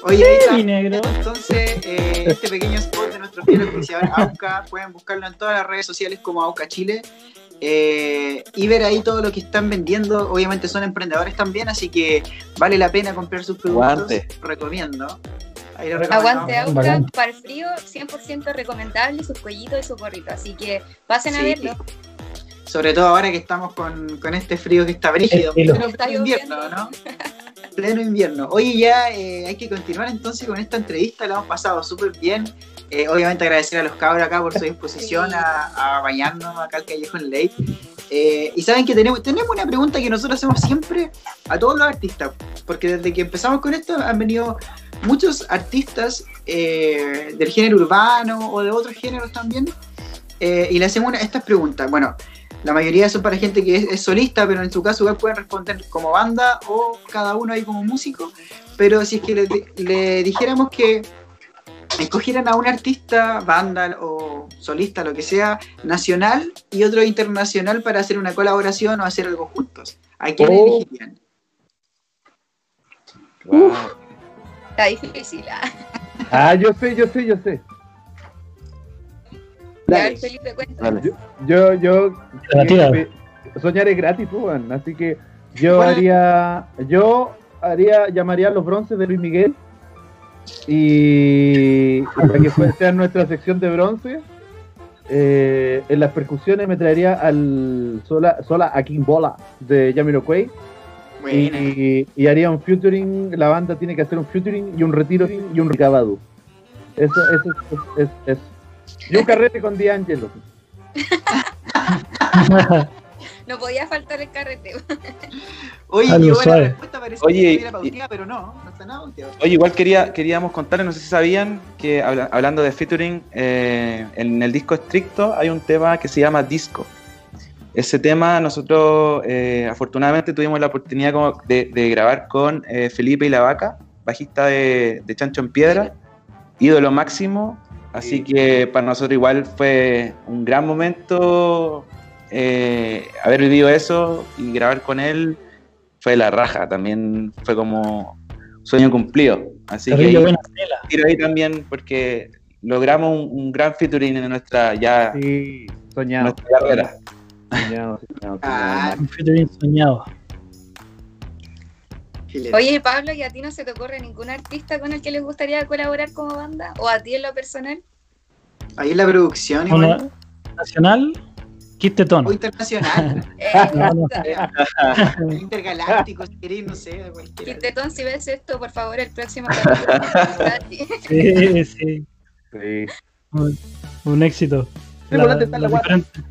Oye, ahí está. mi negro. Entonces, eh, este pequeño spot de nuestro fiel auspiciador AUCA, pueden buscarlo en todas las redes sociales como AUCA Chile. eh, y ver ahí todo lo que están vendiendo. Obviamente son emprendedores también, así que vale la pena comprar sus productos. Aguante. Recomiendo. Ahí lo recomendamos. Aguante Auca, Bacán. para el frío, 100% recomendable, sus cuellitos y su gorrito. Así que pasen a verlo. Sobre todo ahora que estamos con, con este frío que está brígido. Estilo. Pleno Está invierno. ¿no? Pleno invierno. Oye, ya eh, hay que continuar entonces con esta entrevista. La hemos pasado súper bien. Eh, obviamente agradecer a los cabros acá por su disposición a, a bañarnos acá al Callejón Lake. Eh, y saben que tenemos, tenemos una pregunta que nosotros hacemos siempre a todos los artistas. Porque desde que empezamos con esto han venido muchos artistas eh, del género urbano o de otros géneros también. eh, y le hacemos una- estas preguntas. Bueno, la mayoría son para gente que es, es solista, pero en su caso igual pueden responder como banda o cada uno ahí como músico. Pero si es que le, le dijéramos que escogieran a un artista, banda o solista, lo que sea, nacional y otro internacional para hacer una colaboración o hacer algo juntos, ¿a quién Oh. elegirían? Wow. Está difícil. ah. Ah, yo sé, yo sé, yo sé. Dale. Felipe. Dale. Yo, yo. La tira. eh, soñar es gratis, pues, weón. Así que yo haría. Yo haría, llamaría a los bronces de Luis Miguel. Y, para que fue- sea nuestra sección de bronce, eh, en las percusiones me traería al Sola, Sola a King Bola de Jamiroquai. Buena. Y, y haría un featuring, la banda tiene que hacer un featuring y un retiro y un recabado. Eso, eso es, es, es- Y un carrete con D'Angelo. No podía faltar el carreteo. Oye, qué buena suave. respuesta, parece Oye, que pauteada, pero no, no está nada. Oye, igual quería, queríamos contarles, no sé si sabían, que habla- hablando de featuring, eh, en el disco estricto hay un tema que se llama Disco. Ese tema nosotros eh, afortunadamente tuvimos la oportunidad como de, de grabar con eh, Felipe y la Vaca, bajista de, de Chancho en Piedra, ídolo máximo, así que para nosotros igual fue un gran momento eh, haber vivido eso y grabar con él fue la raja, también fue como sueño cumplido. Así que ahí, buena tela. tiro ahí también porque logramos un, un gran featuring en nuestra ya Sí, soñado. nuestra carrera. Soñado, soñado, Ah, soñado. Un featuring soñado. Filete. Oye, Pablo, ¿y a ti no se te ocurre ningún artista con el que les gustaría colaborar como banda? ¿O a ti en lo personal? Ahí en la producción igual, nacional, Kit Tetón. o internacional, Eh, No, no. intergaláctico, si queréis, no sé. Quintetón, si ves esto, por favor, el próximo. Sí, sí. Sí. Un, un éxito. La guata. diferentes-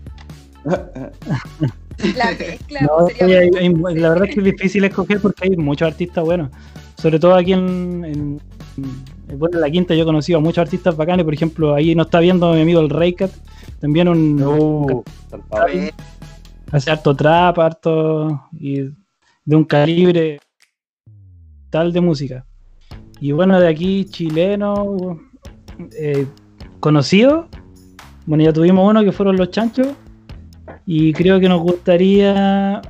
La mezcla No, sí, hay- hay- la verdad es que es difícil escoger porque hay muchos artistas buenos. Sobre todo aquí en, en- en- bueno, en la quinta yo he conocido a muchos artistas bacanes. Por ejemplo, ahí nos está viendo mi amigo el Raycat. También un, Uh, hace harto trap, harto y de un calibre tal de música. Y bueno, de aquí chileno, eh, conocido. Bueno, ya tuvimos uno que fueron los chanchos. Y creo que nos gustaría.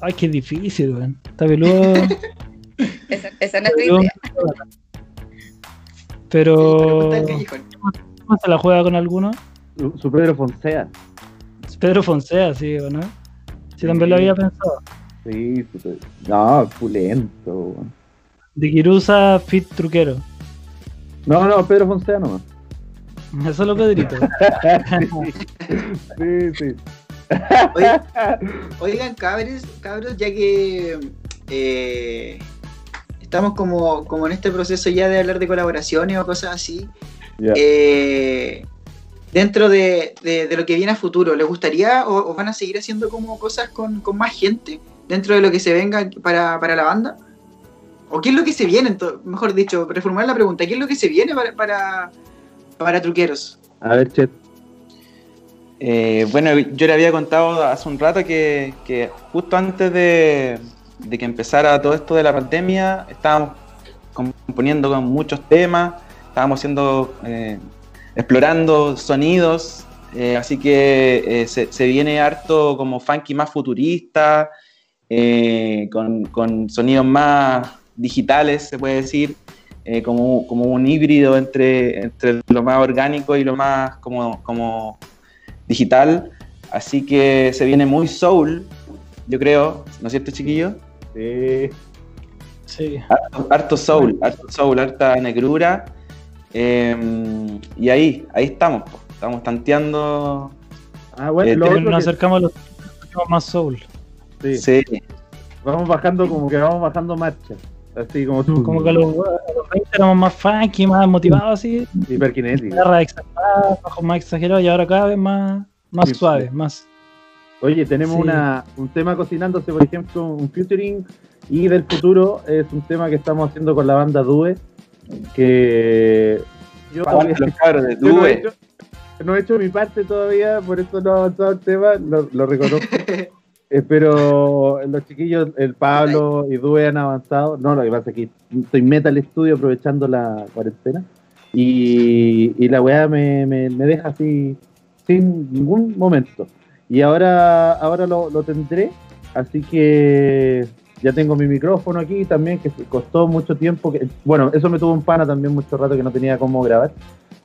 Ay, que difícil, weón. Está peludo. Esa, esa no es tu idea. Pero. ¿Cómo se la juega con alguno? Su, Pedro Fonsea. Pedro Fonsea, sí, ¿o no? Sí, también lo había pensado. Sí, no, pulento. De Kirusa Fit Truquero. No, no, Pedro Fonseca nomás. Eso es lo Pedrito. Sí, sí. Oye, Oigan, cabros, cabros, ya que eh, estamos como, como en este proceso ya de hablar de colaboraciones o cosas así, eh, dentro de, de- de lo que viene a futuro, ¿les gustaría o, o van a seguir haciendo como cosas con, con más gente dentro de lo que se venga para, para la banda? ¿O qué es lo que se viene, mejor dicho, reformular la pregunta, ¿qué es lo que se viene para, para, para truqueros? A ver, Chet. Eh, bueno, yo le había contado hace un rato que, que justo antes de, de que empezara todo esto de la pandemia, estábamos componiendo con muchos temas, estábamos haciendo, eh, explorando sonidos, eh, así que eh, se, viene harto como funky más futurista, con, con sonidos más digitales, se puede decir, como, como un híbrido entre, entre lo más orgánico y lo más como, como digital. Así que se viene muy soul, yo creo, ¿no es cierto, chiquillo? Sí. Sí. Harto, harto soul, harto soul, harta negrura. Eh, y ahí, ahí estamos, po. estamos tanteando. Ah, bueno, Eh, lo Nos que- acercamos a los más soul. sí, Sí, vamos bajando como que vamos bajando marcha. Así como tú. Como que a los, a los 20 éramos más funky, más motivados así. Hiperkinético. Guitarra exagerada, bajos más exagerados y ahora cada vez más, más Sí, suave, sí. más. Oye, tenemos Sí. una, un tema cocinándose, por ejemplo, un featuring y del futuro es un tema que estamos haciendo con la banda Due, que yo todavía los cabros de yo no, he Due. hecho, no he hecho mi parte todavía, por eso no he avanzado el tema, lo, lo reconozco. Eh, pero los chiquillos, el Pablo y Due han avanzado. No, lo que pasa es que estoy meta al estudio aprovechando la cuarentena. Y, y la weá me, me, me deja así sin ningún momento. Y ahora, ahora lo, lo tendré. Así que ya tengo mi micrófono aquí también, que costó mucho tiempo. Que, bueno, eso me tuvo un pana también mucho rato que no tenía cómo grabar.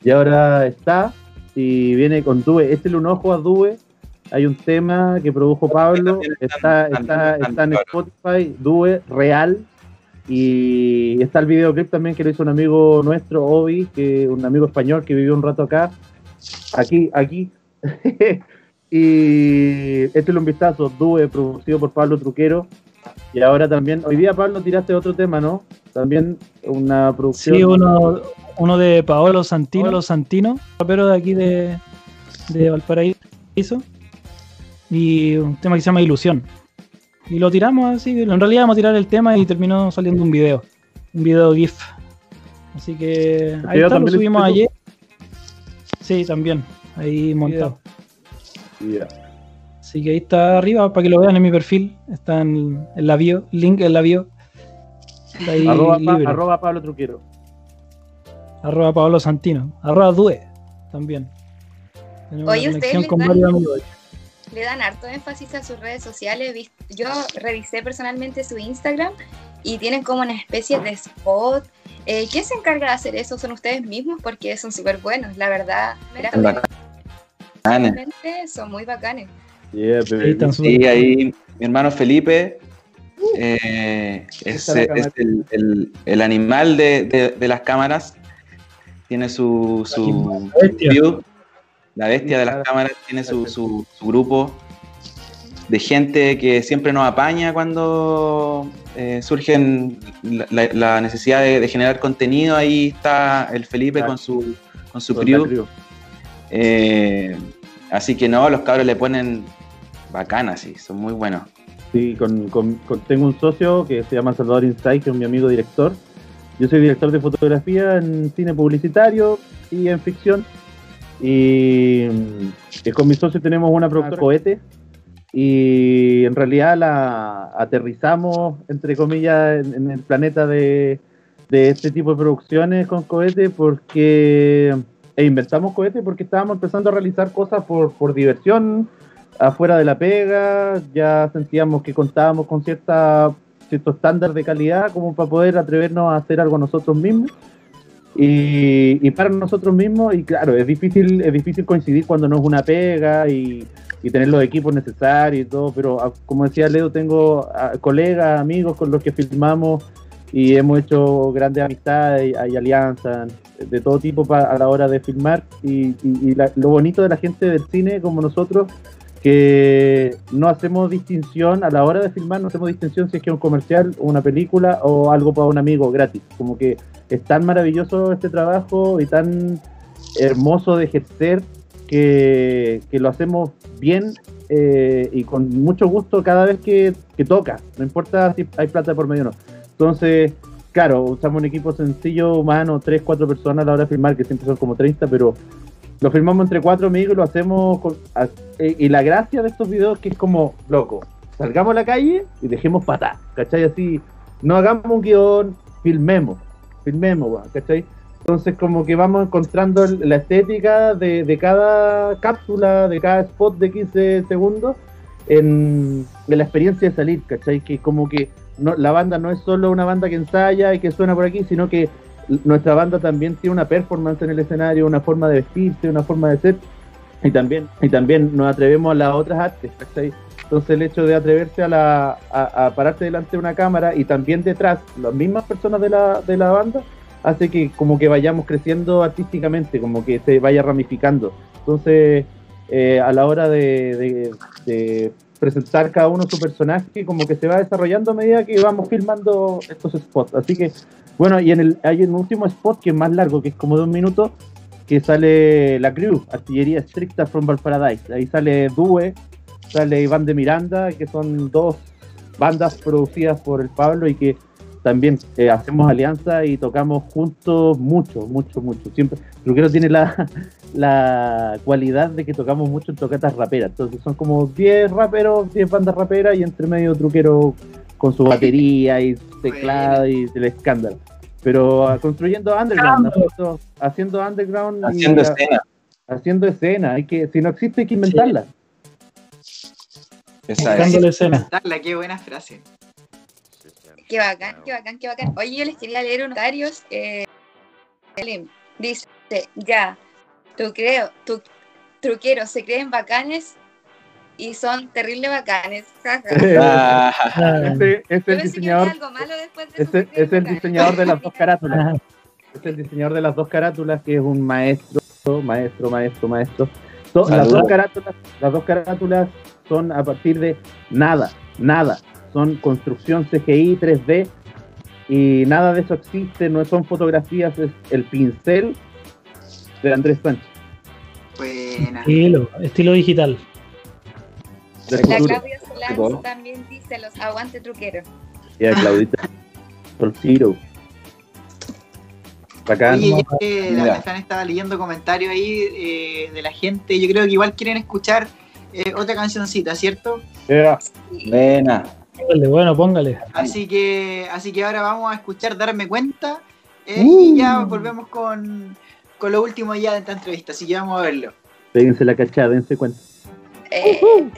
Y ahora está. Y viene con Due. Échale un ojo a Due. Hay un tema que produjo Pablo. Está, está, está en. Spotify. Due Real. Y está el videoclip también que lo hizo un amigo nuestro, Obi, que un amigo español que vivió un rato acá. Aquí, aquí. y este es un vistazo, Due, producido por Pablo Truquero. Y ahora también, hoy día Pablo tiraste otro tema, ¿no? También una producción. Sí, uno, uno de Paolo Santino, Paolo Santino, rapero de aquí de, de Valparaíso. Y un tema que se llama Ilusión. Y lo tiramos así, en realidad vamos a tirar el tema y terminó saliendo un video. Un video GIF. Así que ahí está, lo subimos ayer. Sí, también. Ahí montado. Ya. Así que ahí está arriba para que lo vean en mi perfil. Está en, en la bio, link en la bio. Está ahí Arroba, pa- libre. arroba Pablo Truquero. Arroba Pablo Santino. Arroba Due también. Tenemos Oye, ¿ustedes con varios amigos. Le dan harto énfasis a sus redes sociales. Yo revisé personalmente su Instagram y tienen como una especie de spot. Eh, ¿Quién se encarga de hacer eso? ¿Son ustedes mismos? Porque son súper buenos, la verdad. Son bacanes. Realmente son muy bacanes. Yeah, Sí, ahí mi hermano Felipe eh, es, el, el- el animal de, de- de las cámaras. Tiene su, su La bestia. view, la bestia de las cámaras, tiene su, su- su grupo de gente que siempre nos apaña cuando eh, surgen la, la- la necesidad de, de generar contenido. Ahí está el Felipe con su, con su Con crew. la crew. Eh, así que no, los cabros le ponen bacanas, sí, son muy buenos. Sí, con, con- con- tengo un socio que se llama Salvador Insight, que es mi amigo director. Yo soy director de fotografía en cine publicitario y en ficción. Y que con mi socio tenemos una productora cohete. Y en realidad la aterrizamos, entre comillas, en, en el planeta de, de este tipo de producciones con cohete porque. E inventamos cohete porque estábamos empezando a realizar cosas por, por diversión, afuera de la pega, ya sentíamos que contábamos con cierta, cierto estándar de calidad como para poder atrevernos a hacer algo nosotros mismos. Y, y para nosotros mismos, y claro, es difícil, es difícil coincidir cuando no es una pega y, y tener los equipos necesarios y todo, pero ah, como decía Leo, tengo ah, colegas, amigos con los que filmamos y hemos hecho grandes amistades y, alianzas de todo tipo pa- a la hora de filmar y la- lo bonito de la gente del cine como nosotros que no hacemos distinción a la hora de filmar, no hacemos distinción si es que es un comercial, una película o algo para un amigo gratis. Como que es tan maravilloso este trabajo y tan hermoso de ejercer que, que lo hacemos bien eh, y con mucho gusto cada vez que, que toca, no importa si hay plata por medio o no. Entonces, claro, usamos un equipo sencillo, humano, 3, 4 personas a la hora de filmar, que siempre son como 30, pero lo filmamos entre cuatro amigos y lo hacemos con... a- eh, y la gracia de estos videos es que es como, loco, salgamos a la calle y dejemos patá, ¿cachai? Así, no hagamos un guion, filmemos, filmemos, ¿cachai? Entonces como que vamos encontrando la estética de, de cada cápsula, de cada spot de 15 segundos en, en la experiencia de salir, ¿cachai? Que como que no, la banda no es solo una banda que ensaya y que suena por aquí, sino que nuestra banda también tiene una performance en el escenario, una forma de vestirse, una forma de ser, y también, y también nos atrevemos a las otras artes, ¿cachai? Entonces el hecho de atreverse a, la, a, delante de una cámara y también detrás, las mismas personas de la, de la banda, hace que como que vayamos creciendo artísticamente, como que se vaya ramificando. Entonces, eh, a la hora de presentar cada uno su personaje, como que se va desarrollando a medida que vamos filmando estos spots. Así que, bueno, y en el, hay un último spot que es más largo, que es como de un minuto, que sale la crew, artillería estricta from Valparadise. Ahí sale Due, sale Iván de Miranda, que son dos bandas producidas por el Pablo y que también eh, hacemos alianza y tocamos juntos mucho, mucho, mucho. Siempre, Truquero tiene la, la cualidad de que tocamos mucho en tocatas raperas. Entonces son como 10 raperos, 10 bandas raperas y entre medio Truquero con su batería y teclado y el escándalo. Pero ah, construyendo underground, haciendo, haciendo underground y Haciendo ah, escena. haciendo escena. Hay que, si no existe hay que inventarla. Esa es. Escena. Qué buena frase. Qué bacán, qué bacán, qué bacán. Oye, yo les quería leer unos comentarios. Eh, dice, ya, tú creo, tu truqueros se creen bacanes y son terrible bacanes. Ah, Este es Yo el pensé que venía diseñador, algo malo después de es eso, el, se creen es el bacanes. diseñador de las dos carátulas. Es el diseñador de las dos carátulas, que es un maestro, maestro, maestro, maestro. To- las, dos carátulas, las dos carátulas son a partir de nada, nada. Son construcción CGI 3D y nada de eso existe, no son fotografías, es el pincel de Andrés Sánchez, Buena. estilo, estilo digital. La. Claudia Tipo. también dice los aguante truquero. Y a Claudita Sol Zero. Bacán. Oye, ya que la, Fran estaba leyendo comentarios ahí eh, de la gente, yo creo que igual quieren escuchar eh, otra cancioncita, ¿cierto? Y- Buena. Póngale, bueno, póngale. Así que, así que ahora vamos a escuchar Darme Cuenta eh, Uh. y ya volvemos con, con lo último ya de esta entrevista, así que vamos a verlo. Péguense la cachada, dense cuenta. eh, feel good,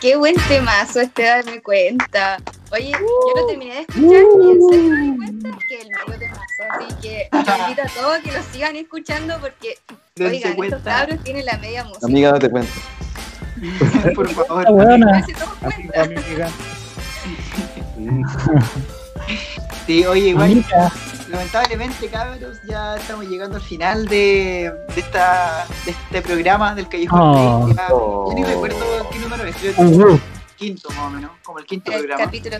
qué buen temazo este darme cuenta. Oye, yo lo terminé de escuchar y en serio me di cuenta que el medio temazo. Así que invito a todos que lo sigan escuchando porque, Dense oigan, cuenta. estos cabros tienen la media música. Amiga, date cuenta. Por favor. Amiga. Sí, oye, igual, Amiga. Lamentablemente, cabros, ya estamos llegando al final de, de, esta, de este programa del Callejón Oh. Play. Ya, Oh. yo ni recuerdo qué número es, creo que Uh, es el quinto más o menos, como el quinto El programa. capítulo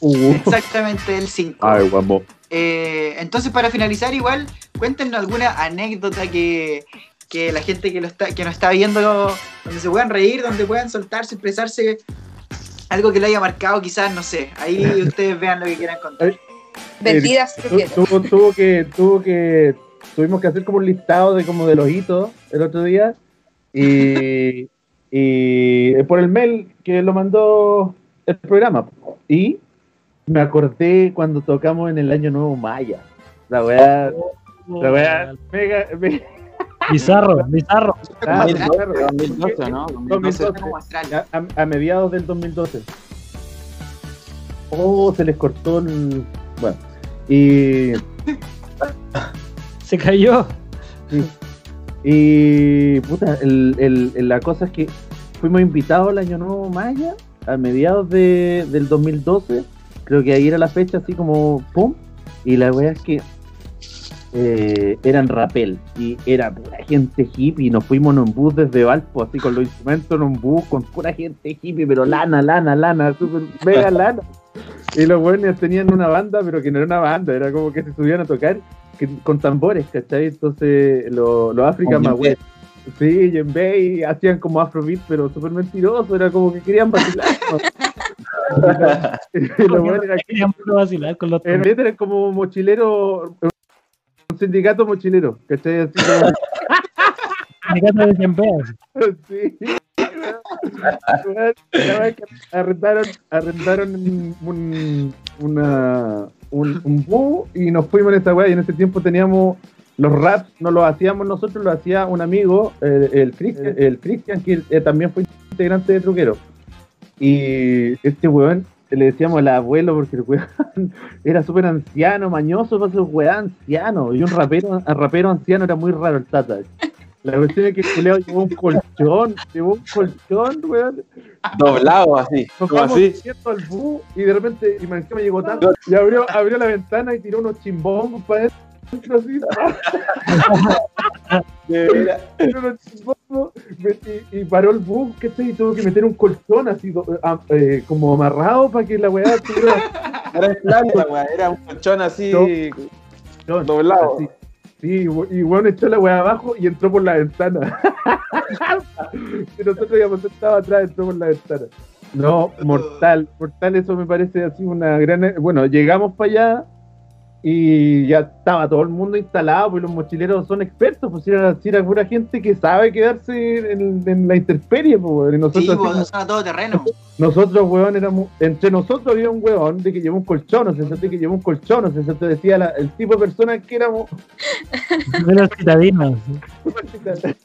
Uh, Exactamente el 5. Ay, guapo. Eh, entonces, para finalizar, igual, cuéntenos alguna anécdota que, que la gente que, lo está, que nos está viendo, donde se puedan reír, donde puedan soltarse, expresarse, algo que lo haya marcado, quizás, no sé. Ahí ustedes vean lo que quieran contar. Vendidas Tu- tuvo, tuvo que, tuvo que, tuvimos que hacer como un listado de como de los hitos el otro día y, y por el mail que lo mandó el programa y me acordé cuando tocamos en el año nuevo Maya. La weá, la weá, mega, mega- Bizarro, bizarro. ah, 2012, 2012, ¿no? 2012. 2012. Como astral. a, a- a mediados del 2012. Oh, se les cortó el. Bueno, y. Se cayó. Y. Puta, el, el- la cosa es que fuimos invitados al Año Nuevo Maya a mediados de, del 2012. Creo que ahí era la fecha, así como. ¡Pum! Y la wea es que. Eh, eran rapel y era pura gente hippie. Nos fuimos en un bus desde Valpo, así con los instrumentos en un bus con pura gente hippie, pero lana, lana, lana, super mega lana. Y los buenos tenían una banda, pero que no era una banda, era como que se subían a tocar que- con tambores, ¿cachai? Entonces los los África más. Sí, Yembei hacían como afrobeat, pero súper mentiroso, era como que querían vacilar. y los buenos era Querían puro vacilar con los en como mochilero, un sindicato mochilero, ¿cachai? Así como, sindicatos de Yembeas. sí. Arrendaron, arrendaron un, una, un, un bus y nos fuimos en esa weá y en ese tiempo teníamos los raps, no los hacíamos nosotros, lo hacía un amigo, el, el, Christian, el Christian, que eh, también fue integrante de Truquero. Y este weón le decíamos al abuelo porque el weón era súper anciano, mañoso para ser un weón anciano. Y un rapero, un rapero anciano era muy raro el tata. La cuestión es que el culiao llevó un colchón, llevó un colchón, weón. Doblado así, como así. al bus y de repente, y me llegó tanto, y abrió, abrió la ventana y tiró unos chimbombos para adentro, así, tiró unos chimbombos, y, y paró el bus, que y tuvo que meter un colchón así, ah, eh, como amarrado para que la weá tuviera Era en plan, la weá, era un colchón así. Doblado. así. Sí, y bueno, echó la weá abajo y entró por la ventana. y nosotros habíamos estado atrás, entró por la ventana. No, mortal, mortal, eso me parece así una gran... Bueno, llegamos para allá y ya estaba todo el mundo instalado, pues los mochileros son expertos, pues si era, si era pura gente que sabe quedarse en, en la intemperie, pues, weón, y nosotros, Sí, a todo terreno. nosotros, weón, éramos, entre nosotros había un weón de que llevó un colchón, o sea, de que llevó un colchón, o sea, te decía la- el tipo de persona que éramos, De los citadinos.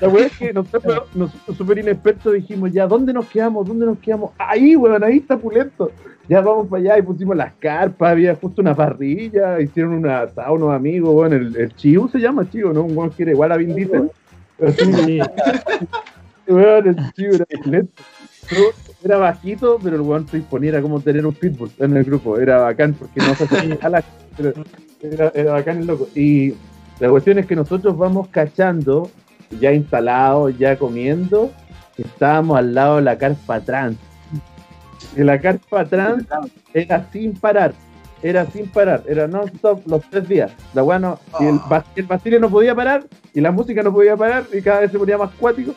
La weá es que nosotros, nosotros súper inexpertos dijimos, ya, ¿dónde nos quedamos? ¿Dónde nos quedamos? Ahí, weón, ahí está Pulento. Ya vamos para allá y pusimos las carpas, había justo una parrilla, hicieron una asado unos amigos, weón, el, el Chiu se llama Chiu, ¿no? Un weón que era igual a Vin Diesel. Sí. weón, el Chiu era excelente. Era bajito, pero el weón se disponía, era como tener un pitbull en el grupo, era bacán porque no se hacía alas, pero era, era bacán el loco. Y la cuestión es que nosotros vamos cachando, ya instalados, ya comiendo, estábamos al lado de la carpa trans. Y la carpa trans era sin parar, era sin parar, era non-stop los tres días. La weá no- y el, bas- el Basile no podía parar, y la música no podía parar, y cada vez se ponía más cuático.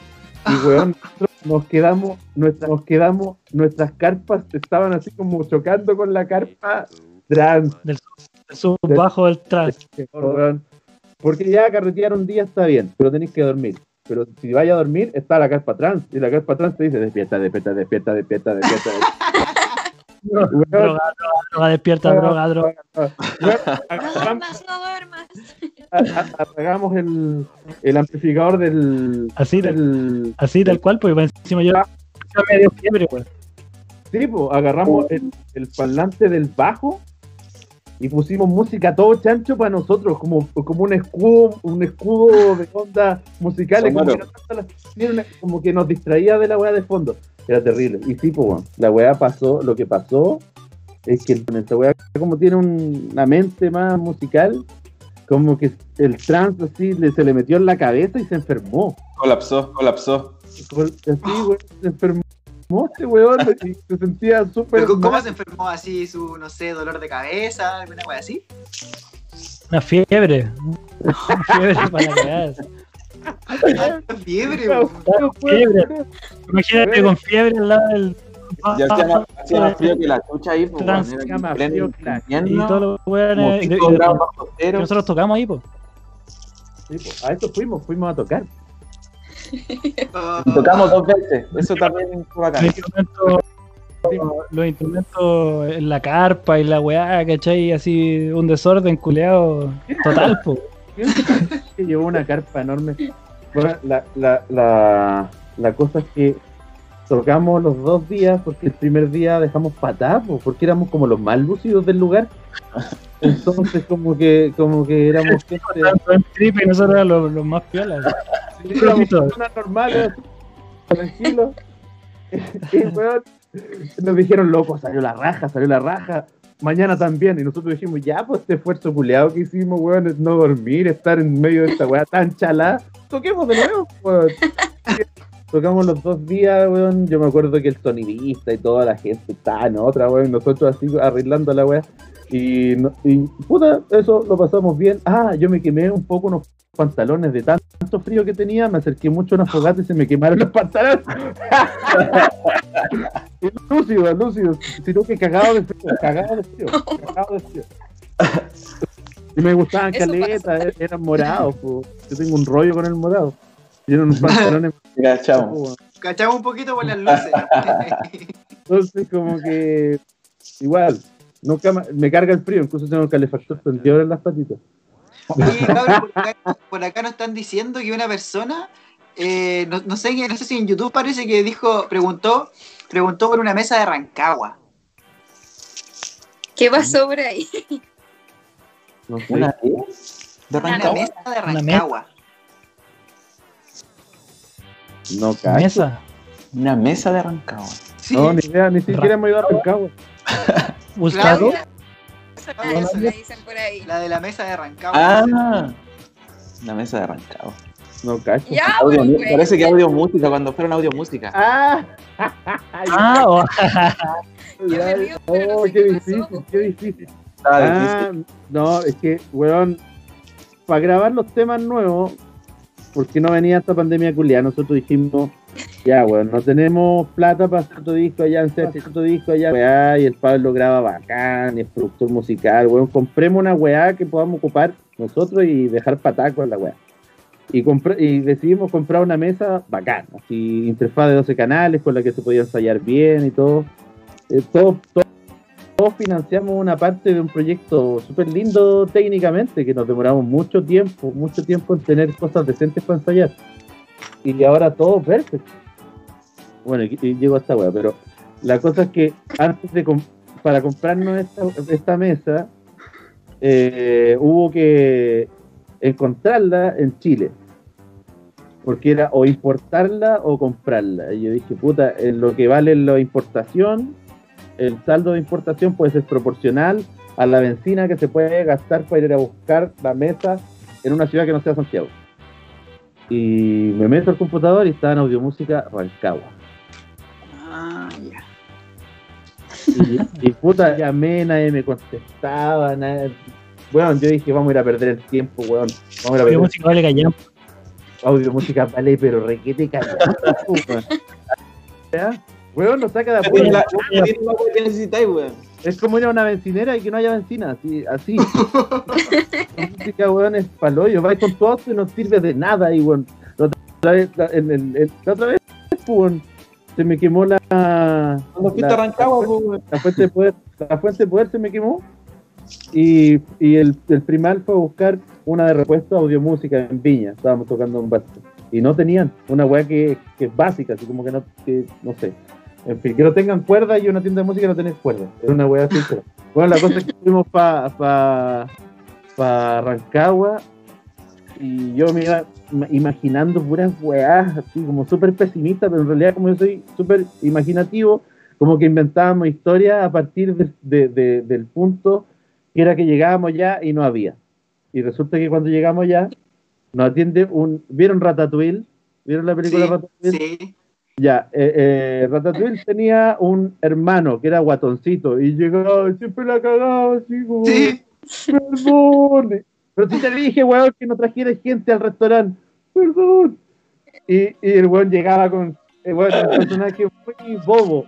Y weón, nosotros nos quedamos, nuestra, nos quedamos, nuestras carpas estaban así como chocando con la carpa trans. El sub bajo del. Weón. Porque ya carretear un día está bien, pero tenéis que dormir. Pero si vais a dormir, está la carpa trans. Y la carpa trans te dice, despierta, despierta, despierta, despierta, despierta. Weón, Droga, droga, droga, despierta, droga, droga. weón, No agarramos- duermas, no duermas. apagamos el, el amplificador del, Así, del así tal cual, para encima yo Ah. yo me dio fiebre, weón. Sí, po, agarramos el, el parlante del bajo y pusimos música todo chancho para nosotros, como, como un escudo, un escudo de onda musicales, como que, como nos distraía de la weá de fondo. Era terrible. Y sí, pues, la weá pasó, lo que pasó es que esta weá, como tiene un- una mente más musical, como que el trance así le, se le metió en la cabeza y se enfermó. Colapsó, colapsó. Así, weón, se enfermó este weón y se sentía súper Pero, ¿Cómo mal. se enfermó así su, no sé, dolor de cabeza, alguna wea así? Una fiebre. Una fiebre para la cagada. Fiebre, No, weón. Fiebre. Imagínate con fiebre al lado del. Ya hacía más, frío que la chucha ahí, pues, Trans- más frío que la- Y todos los weones. nosotros tocamos ahí, pues. Sí, po, a eso fuimos, fuimos a tocar. Y Tocamos dos veces, eso también fue bacán. Los instrumentos, los instrumentos en la carpa y la weá, ¿cachai? Así un desorden culeado total, llevó una carpa enorme. Bueno, la, la, la, la cosa es que tocamos los dos días porque el primer día dejamos patar, po, porque éramos como los más lúcidos del lugar. Entonces como que como que éramos gente, nosotros los, los más piolas. Personas normales, tranquilos. Y weón, nos dijeron, loco, salió la raja, salió la raja. mañana también. Y nosotros dijimos, ya, pues este esfuerzo culeado que hicimos, weón, es no dormir, estar en medio de esta weá tan chalada. Toquemos de nuevo, weón. Tocamos los dos días, weón. Yo me acuerdo que el sonidista y toda la gente estaba en otra, weón. Nosotros así arreglando la weá. Y, y puta, eso lo pasamos bien. Ah, yo me quemé un poco unos pantalones de tanto frío que tenía. Me acerqué mucho a una fogata y se me quemaron los pantalones. Lúcido, lúcido. Sino que cagado de frío, cagado de frío, cagado de frío. Y me gustaban Eso caletas, er- eran morados. po. Yo tengo un rollo con el morado. Y eran unos pantalones. Cachamos. Cachamos un poquito por las luces. Entonces, como que igual, nunca me carga el frío, incluso tengo el calefactor prendido en las patitas. Oye, cabrón, por acá, por acá nos están diciendo que una persona, eh, no, no sé, no sé si en YouTube parece que dijo, preguntó, preguntó por una mesa de Rancagua. ¿Qué pasó por ahí? No sé. ¿Una qué? ¿De Una Rancagua? mesa de Una Rancagua. No, cacho. Mesa. Una mesa de Rancagua. Sí, No, ni idea, ni siquiera hemos ido a Rancagua. Buscado. Ah, eso la dicen por ahí. la de la mesa de Rancagua. Ah, una mesa de Rancagua. No, cacho. Ya, Audio, pues, parece que audio música, cuando fueron audio música. ¡Ah! Ah, oh, Yo me río, pero no oh, sé qué qué difícil, pasó. qué difícil. Ah, difícil. no, es que, weón, para grabar los temas nuevos, porque no venía esta pandemia culiada, nosotros dijimos, ya, weón, no tenemos plata para hacer otro disco allá, en hacer otro disco allá, weá, y el Pablo graba bacán, es productor musical, weón, compremos una weá que podamos ocupar nosotros y dejar pataco en la weá. Y, y decidimos comprar una mesa bacán, así, interfaz de 12 canales con la que se podía ensayar bien y todo. Eh, todo, todo todos financiamos una parte de un proyecto súper lindo técnicamente, que nos demoramos mucho tiempo, mucho tiempo en tener cosas decentes para ensayar. Y ahora todo perfecto. Bueno, y, llego a esta wea, pero la cosa es que antes de com- para comprarnos esta, esta mesa, eh, hubo que encontrarla en Chile. Porque era o importarla o comprarla. Y yo dije, puta, en lo que vale la importación, el saldo de importación puede ser proporcional a la benzina que se puede gastar para ir a buscar la mesa en una ciudad que no sea Santiago. Y me meto al computador y estaba en audiomúsica Rancagua. Ah, ya. Y, y puta, llamé, nadie me contestaba, nadie... Bueno, yo dije, vamos a ir a perder el tiempo, weón. Vamos a ir a qué perder el música vale callar. audio música vale, pero requete callado. weón. ¿Ya? Weón, nos saca de Ya tiene wea que necesitáis, weón. Es como ir a una bencinera y que no haya benzina, así. así. La música, weón, es paloyo. Vais con todo y no sirve de nada. Y, weón, la otra vez, la, en el- el- la otra vez pues, weón, se me quemó la. Cuando fuiste la- a Rancagua, pues, weón. la fuente de poder, la fuente de poder se me quemó y, y el, el primal fue a buscar una de repuesto audio música en Viña, estábamos tocando un basto y no tenían una weá que, que es básica, así como que no, que, no sé, en fin, que no tengan cuerda y una tienda de música no tenés cuerda, es una weá pero- Bueno, la cosa es que fuimos para pa, pa Rancagua y yo me iba ma- imaginando puras weás, así como súper pesimista, pero en realidad como yo soy súper imaginativo, como que inventábamos historias a partir de- de- de- del punto que era que llegábamos ya y no había. Y resulta que cuando llegamos ya, nos atiende un... ¿Vieron Ratatouille? ¿Vieron la película Sí, Ratatouille? sí. Ya, eh, eh, Ratatouille tenía un hermano que era guatoncito y llegaba y siempre la cagaba así como... Sí. Perdón. Pero si te dije, weón, que no trajera gente al restaurante. Perdón. Y, y el weón llegaba con eh, weón, un personaje muy bobo.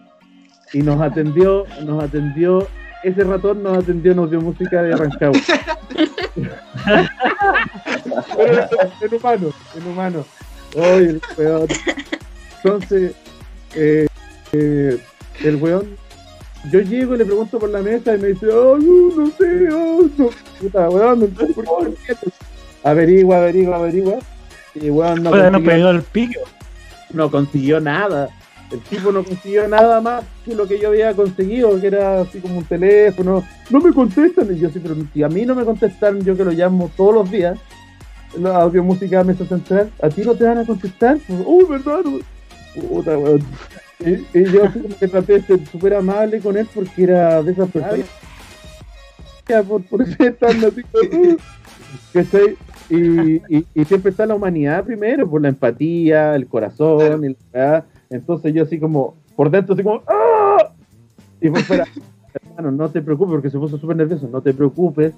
Y nos atendió, nos atendió, ese ratón nos atendió en audiomúsica de Rancagua. Pero en, humano, en humano. Ay, el weón. Entonces, eh, eh, el weón yo llego y le pregunto por la mesa y me dice, oh, no, no sé, oh, no. Puta, weón, sé por qué. Averigua, averigua, averigua. Y weón, no consiguió, pegó el pico. no consiguió nada. El tipo no consiguió nada más que lo que yo había conseguido, que era así como un teléfono. No me contestan. Y yo sí, pero si a mí no me contestan, yo que lo llamo todos los días, la audio música mesa central, a ti no te van a contestar. Uy, verdad, no. Puta, weón. Y, y yo así como que traté de ser súper amable con él porque era de esas personas por, por ser tan así como. ¿Cachai? Y, y, y siempre está la humanidad primero, por la empatía, el corazón, y la weá. Entonces yo así como, por dentro así como, ¡ah! Y por fuera, hermano, no te preocupes, porque se puso súper nervioso, no te preocupes,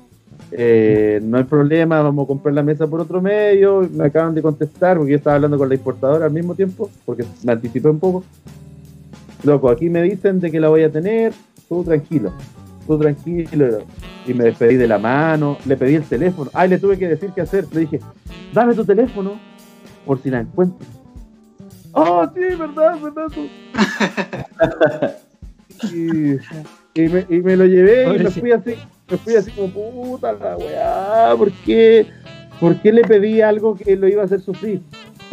eh, no hay problema, vamos a comprar la mesa por otro medio, me acaban de contestar, porque yo estaba hablando con la importadora al mismo tiempo, porque me anticipé un poco. Loco, aquí me dicen de que la voy a tener, tú tranquilo, tú tranquilo. Y me despedí de la mano, le pedí el teléfono. Ay, le tuve que decir qué hacer. Le dije, dame tu teléfono por si la encuentro. Oh, sí, verdad, verdad. tú. y, y me, y me lo llevé y me fui así, me fui así como puta la weá, ¿por qué? ¿Por qué le pedí algo que lo iba a hacer sufrir?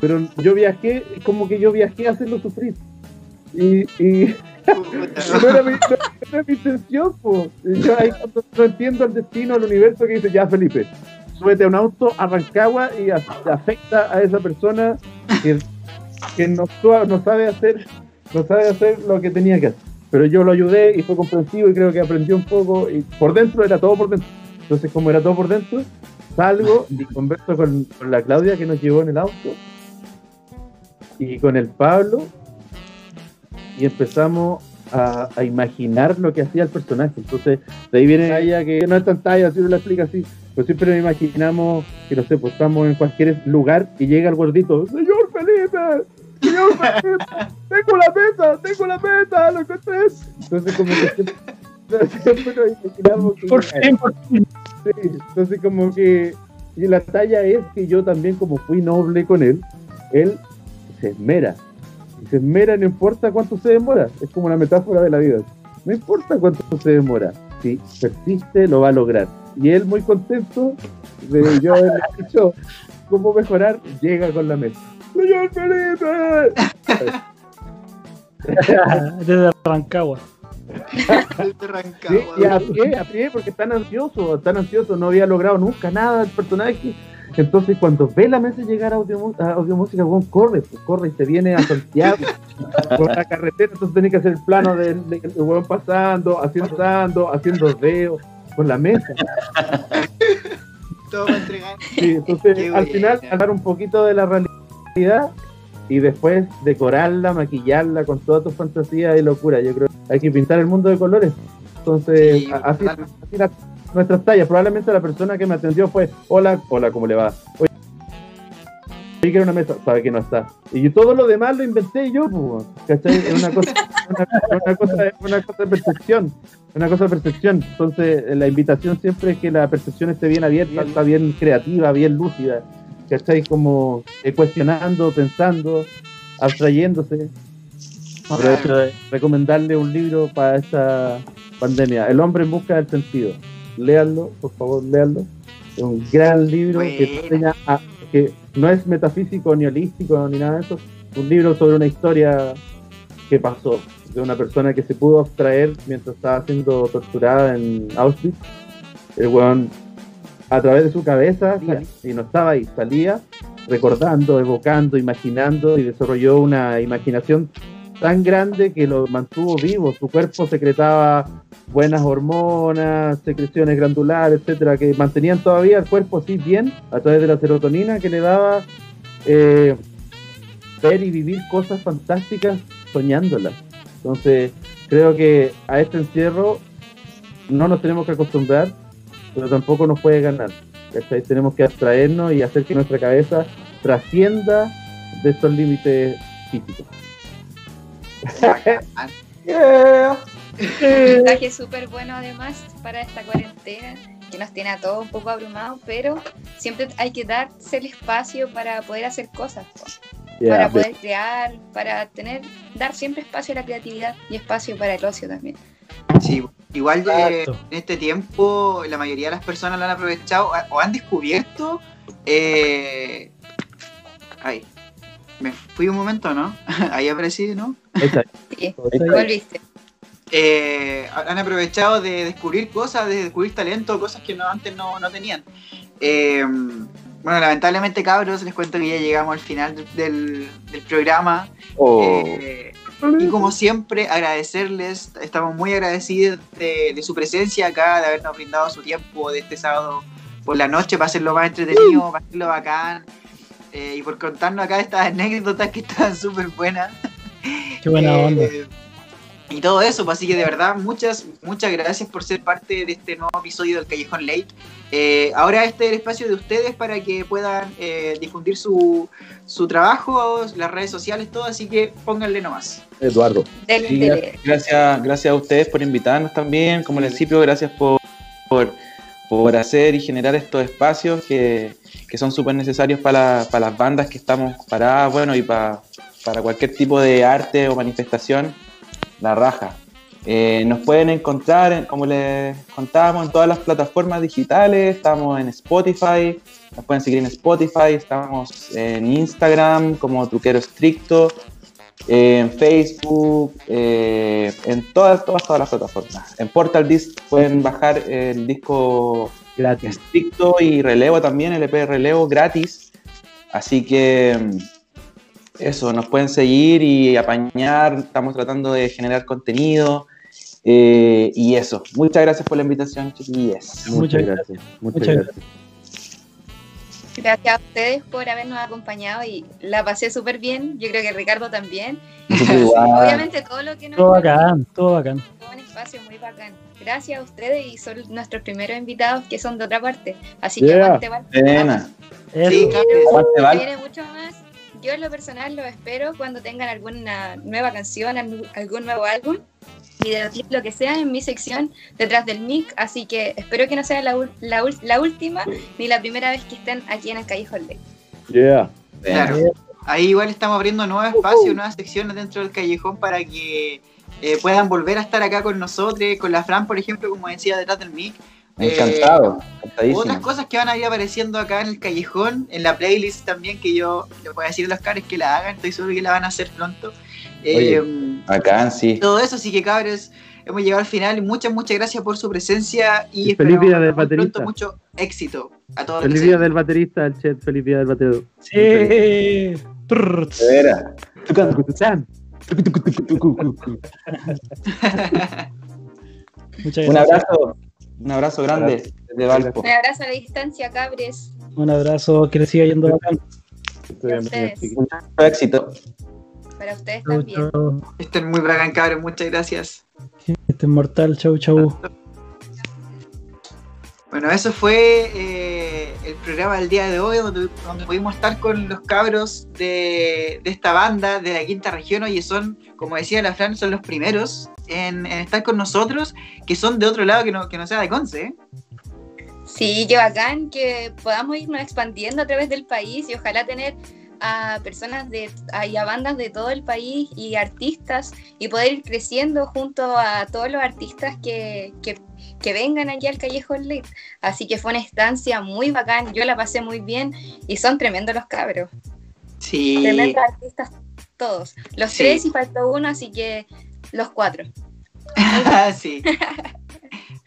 Pero yo viajé, como que yo viajé a hacerlo sufrir. Y, y no era mi, no era mi intención, po. Yo ahí cuando no entiendo el destino, el universo que dice, ya Felipe, súbete a un auto a Rancagua y a- afecta a esa persona que, que no, no sabe hacer, no sabe hacer lo que tenía que hacer. Pero yo lo ayudé y fue comprensivo y creo que aprendió un poco y por dentro era todo por dentro. Entonces como era todo por dentro, salgo y converso con, con la Claudia que nos llevó en el auto y con el Pablo y empezamos a, a imaginar lo que hacía el personaje. Entonces, de ahí viene ella que no es tan talla, así no la explica así. Pero siempre nos imaginamos que, no sé, pues estamos en cualquier lugar y llega el gordito, ¡Señor Felipe! ¡Tengo la meta! ¡Tengo la meta! ¡Lo encontré! Entonces, como que siempre, nos imaginamos que... Por fin, por fin. Sí, entonces como que y la talla es que yo también como fui noble con él, él se esmera. Y se esmera no importa cuánto se demora. Es como una metáfora de la vida. No importa cuánto se demora. Si persiste, lo va a lograr. Y él muy contento de yo haberle dicho cómo mejorar, llega con la mesa. ¡Señor Felipe! Desde Rancagua. Desde Rancagua. Sí, y a pie, a pie, porque están ansioso, tan ansioso, no había logrado nunca nada el personaje. Entonces, cuando ve la mesa llegar a audio, a audio música, weón, corre, pues corre y se viene a Santiago por la carretera. Entonces, tenés que hacer el plano del de, el weón pasando, haciendo, haciendo dedos con la mesa. Todo para entregar. Sí, entonces, Qué al final, hablar un poquito de la realidad y después decorarla, maquillarla con toda tu fantasía y locura. Yo creo que hay que pintar el mundo de colores. Entonces, Sí, así, nuestras tallas. Probablemente la persona que me atendió fue, hola, hola, ¿cómo le va? Oye, que era una mesa, sabe que no está. Y todo lo demás lo inventé yo, pues, ¿cachai? Es una cosa, una, una cosa, una cosa de percepción. Una cosa de percepción. Entonces, la invitación siempre es que la percepción esté bien abierta, está bien creativa, bien lúcida. ¿Cachai? Como eh, cuestionando, pensando, abstrayéndose. Aprovecho de recomendarle un libro para esta pandemia. El hombre en busca del sentido. Léanlo, por favor, léanlo. Es un gran libro que, enseña a- que no es metafísico ni holístico ni nada de eso. Un libro sobre una historia que pasó de una persona que se pudo abstraer mientras estaba siendo torturada en Auschwitz. El weón, a través de su cabeza, y no estaba ahí, salía recordando, evocando, imaginando y desarrolló una imaginación tan grande que lo mantuvo vivo. Su cuerpo secretaba buenas hormonas, secreciones glandulares, etcétera, que mantenían todavía el cuerpo así bien a través de la serotonina que le daba eh, ver y vivir cosas fantásticas soñándolas. Entonces, creo que a este encierro no nos tenemos que acostumbrar, pero tampoco nos puede ganar. ¿cachai? Tenemos que abstraernos y hacer que nuestra cabeza trascienda de estos límites físicos. Un mensaje súper bueno además para esta cuarentena que nos tiene a todos un poco abrumados, pero siempre hay que darse el espacio para poder hacer cosas, para poder crear, para tener, dar siempre espacio a la creatividad y espacio para el ocio también. Sí, igual eh, Exacto. en este tiempo la mayoría de las personas lo han aprovechado o han descubierto. Eh... Ay, me fui un momento, ¿no? Ahí aparecí, ¿no? esa- Sí, volviste. Eh, han aprovechado de descubrir cosas, de descubrir talento, cosas que no, antes no, no tenían. Eh, bueno, lamentablemente, cabros, les cuento que ya llegamos al final del, del programa. Oh. Eh, Y como siempre, agradecerles, estamos muy agradecidos de, de su presencia acá, de habernos brindado su tiempo de este sábado por la noche para hacerlo más entretenido, para hacerlo bacán. eh, y por contarnos acá estas anécdotas que están súper buenas. Qué buena Eh, onda. Y todo eso, pues, así que de verdad, muchas, muchas gracias por ser parte de este nuevo episodio del Callejón Late. Eh, ahora este es el espacio de ustedes para que puedan eh, difundir su, su trabajo, las redes sociales, todo, así que pónganle nomás. Eduardo. Sí, gracias, gracias a ustedes por invitarnos también. Como les principio, gracias por, por, por hacer y generar estos espacios que, que son súper necesarios para, para las bandas que estamos paradas, bueno, y para, para cualquier tipo de arte o manifestación, la raja. Eh, nos pueden encontrar, en- como les contábamos, en todas las plataformas digitales. Estamos en Spotify, nos pueden seguir en Spotify. Estamos en Instagram como Truquero Estricto, en Facebook, eh, en todas, todas, todas las plataformas. En Portal Disc pueden bajar el disco Gracias. Estricto y Relevo también, el EP de Relevo gratis. Así que mm, eso, nos pueden seguir y apañar. Estamos tratando de generar contenido. eh, y eso, muchas gracias por la invitación, chiquillas. Muchas Muchas gracias. Muchas Muchas gracias. Gracias a ustedes por habernos acompañado y la pasé súper bien. Yo creo que Ricardo también. Obviamente todo lo que nos Todo bacán, todo bacán. fue un espacio muy bacán. Gracias a ustedes y son nuestros primeros invitados que son de otra parte. Así que Yeah. aguante. Sí, claro. Aguante, Se Val. viene mucho más. Yo en lo personal los espero cuando tengan alguna nueva canción, algún nuevo álbum, videoclip, lo que sea, en mi sección detrás del mic. Así que espero que no sea la, la, la última ni la primera vez que estén aquí en el Callejón Ley. Yeah. Claro. Ahí igual estamos abriendo nuevos espacios, nuevas secciones dentro del callejón para que eh, puedan volver a estar acá con nosotros, con la Fran, por ejemplo, como decía, detrás del mic. Encantado, Otras encantadísimo. cosas que van a ir apareciendo acá en el callejón, en la playlist también, que yo les voy a decir a los cabros que la hagan, estoy seguro que la van a hacer pronto. Oye. Eh, Bacán, sí. todo eso, así que cabros, hemos llegado al final. Muchas, muchas gracias por su presencia y, Y feliz esperamos día del muy baterista. pronto mucho éxito a todos. Feliz día del baterista, el chat. Feliz día del baterista. Sí. De veras. Muchas Un gracias. abrazo, un abrazo grande desde Valpo. Un abrazo a la distancia, cabres. Un abrazo, que le siga yendo bacán. Mucho éxito. Para ustedes Chau, también. chau. Estén muy bacán, cabros. Muchas gracias. Este es mortal, chau, chau. Bueno, eso fue eh, el programa del día de hoy, donde, donde pudimos estar con los cabros de, de esta banda de la quinta región. Oye, son, como decía la Fran, son los primeros en, en estar con nosotros, que son de otro lado que no, que no sea de Conce. ¿eh? Sí, qué bacán que podamos irnos expandiendo a través del país y ojalá tener a personas de a- y a bandas de todo el país y artistas y poder ir creciendo junto a todos los artistas que, que, que vengan aquí al Callejón Late. Así que fue una estancia muy bacán, yo la pasé muy bien y son tremendos los cabros, Sí. tremendos artistas todos. Los Sí. tres y faltó uno, así que los cuatro. sí.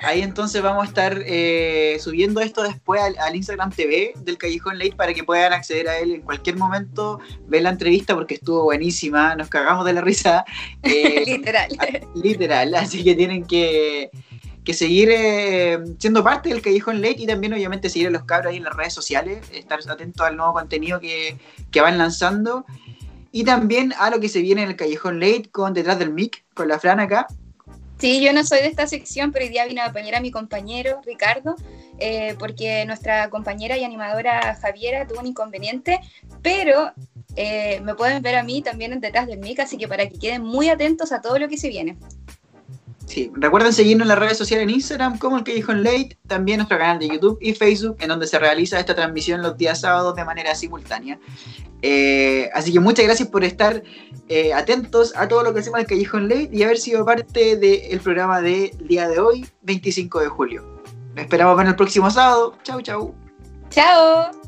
Ahí entonces vamos a estar eh, subiendo esto después al, al Instagram TV del Callejón Late para que puedan acceder a él en cualquier momento, ver la entrevista porque estuvo buenísima, nos cagamos de la risa. eh, Literal. literal, así que tienen que, que seguir eh, siendo parte del Callejón Late y también obviamente seguir a los cabros ahí en las redes sociales, estar atentos al nuevo contenido que, que van lanzando y también a lo que se viene en el Callejón Late con Detrás del Mic, con la Fran acá. Sí, yo no soy de esta sección, pero hoy día vine a acompañar a mi compañero Ricardo, eh, porque nuestra compañera y animadora Javiera tuvo un inconveniente, pero eh, me pueden ver a mí también detrás del mic, así que para que queden muy atentos a todo lo que se viene. Sí, recuerden seguirnos en las redes sociales en Instagram como el Callejón Late, también nuestro canal de YouTube y Facebook, en donde se realiza esta transmisión los días sábados de manera simultánea. Eh, así que muchas gracias por estar eh, atentos a todo lo que hacemos en el Callejón Late y haber sido parte del programa del día de hoy, 25 de julio. Nos esperamos ver el próximo sábado. Chau, chau. ¡Chao!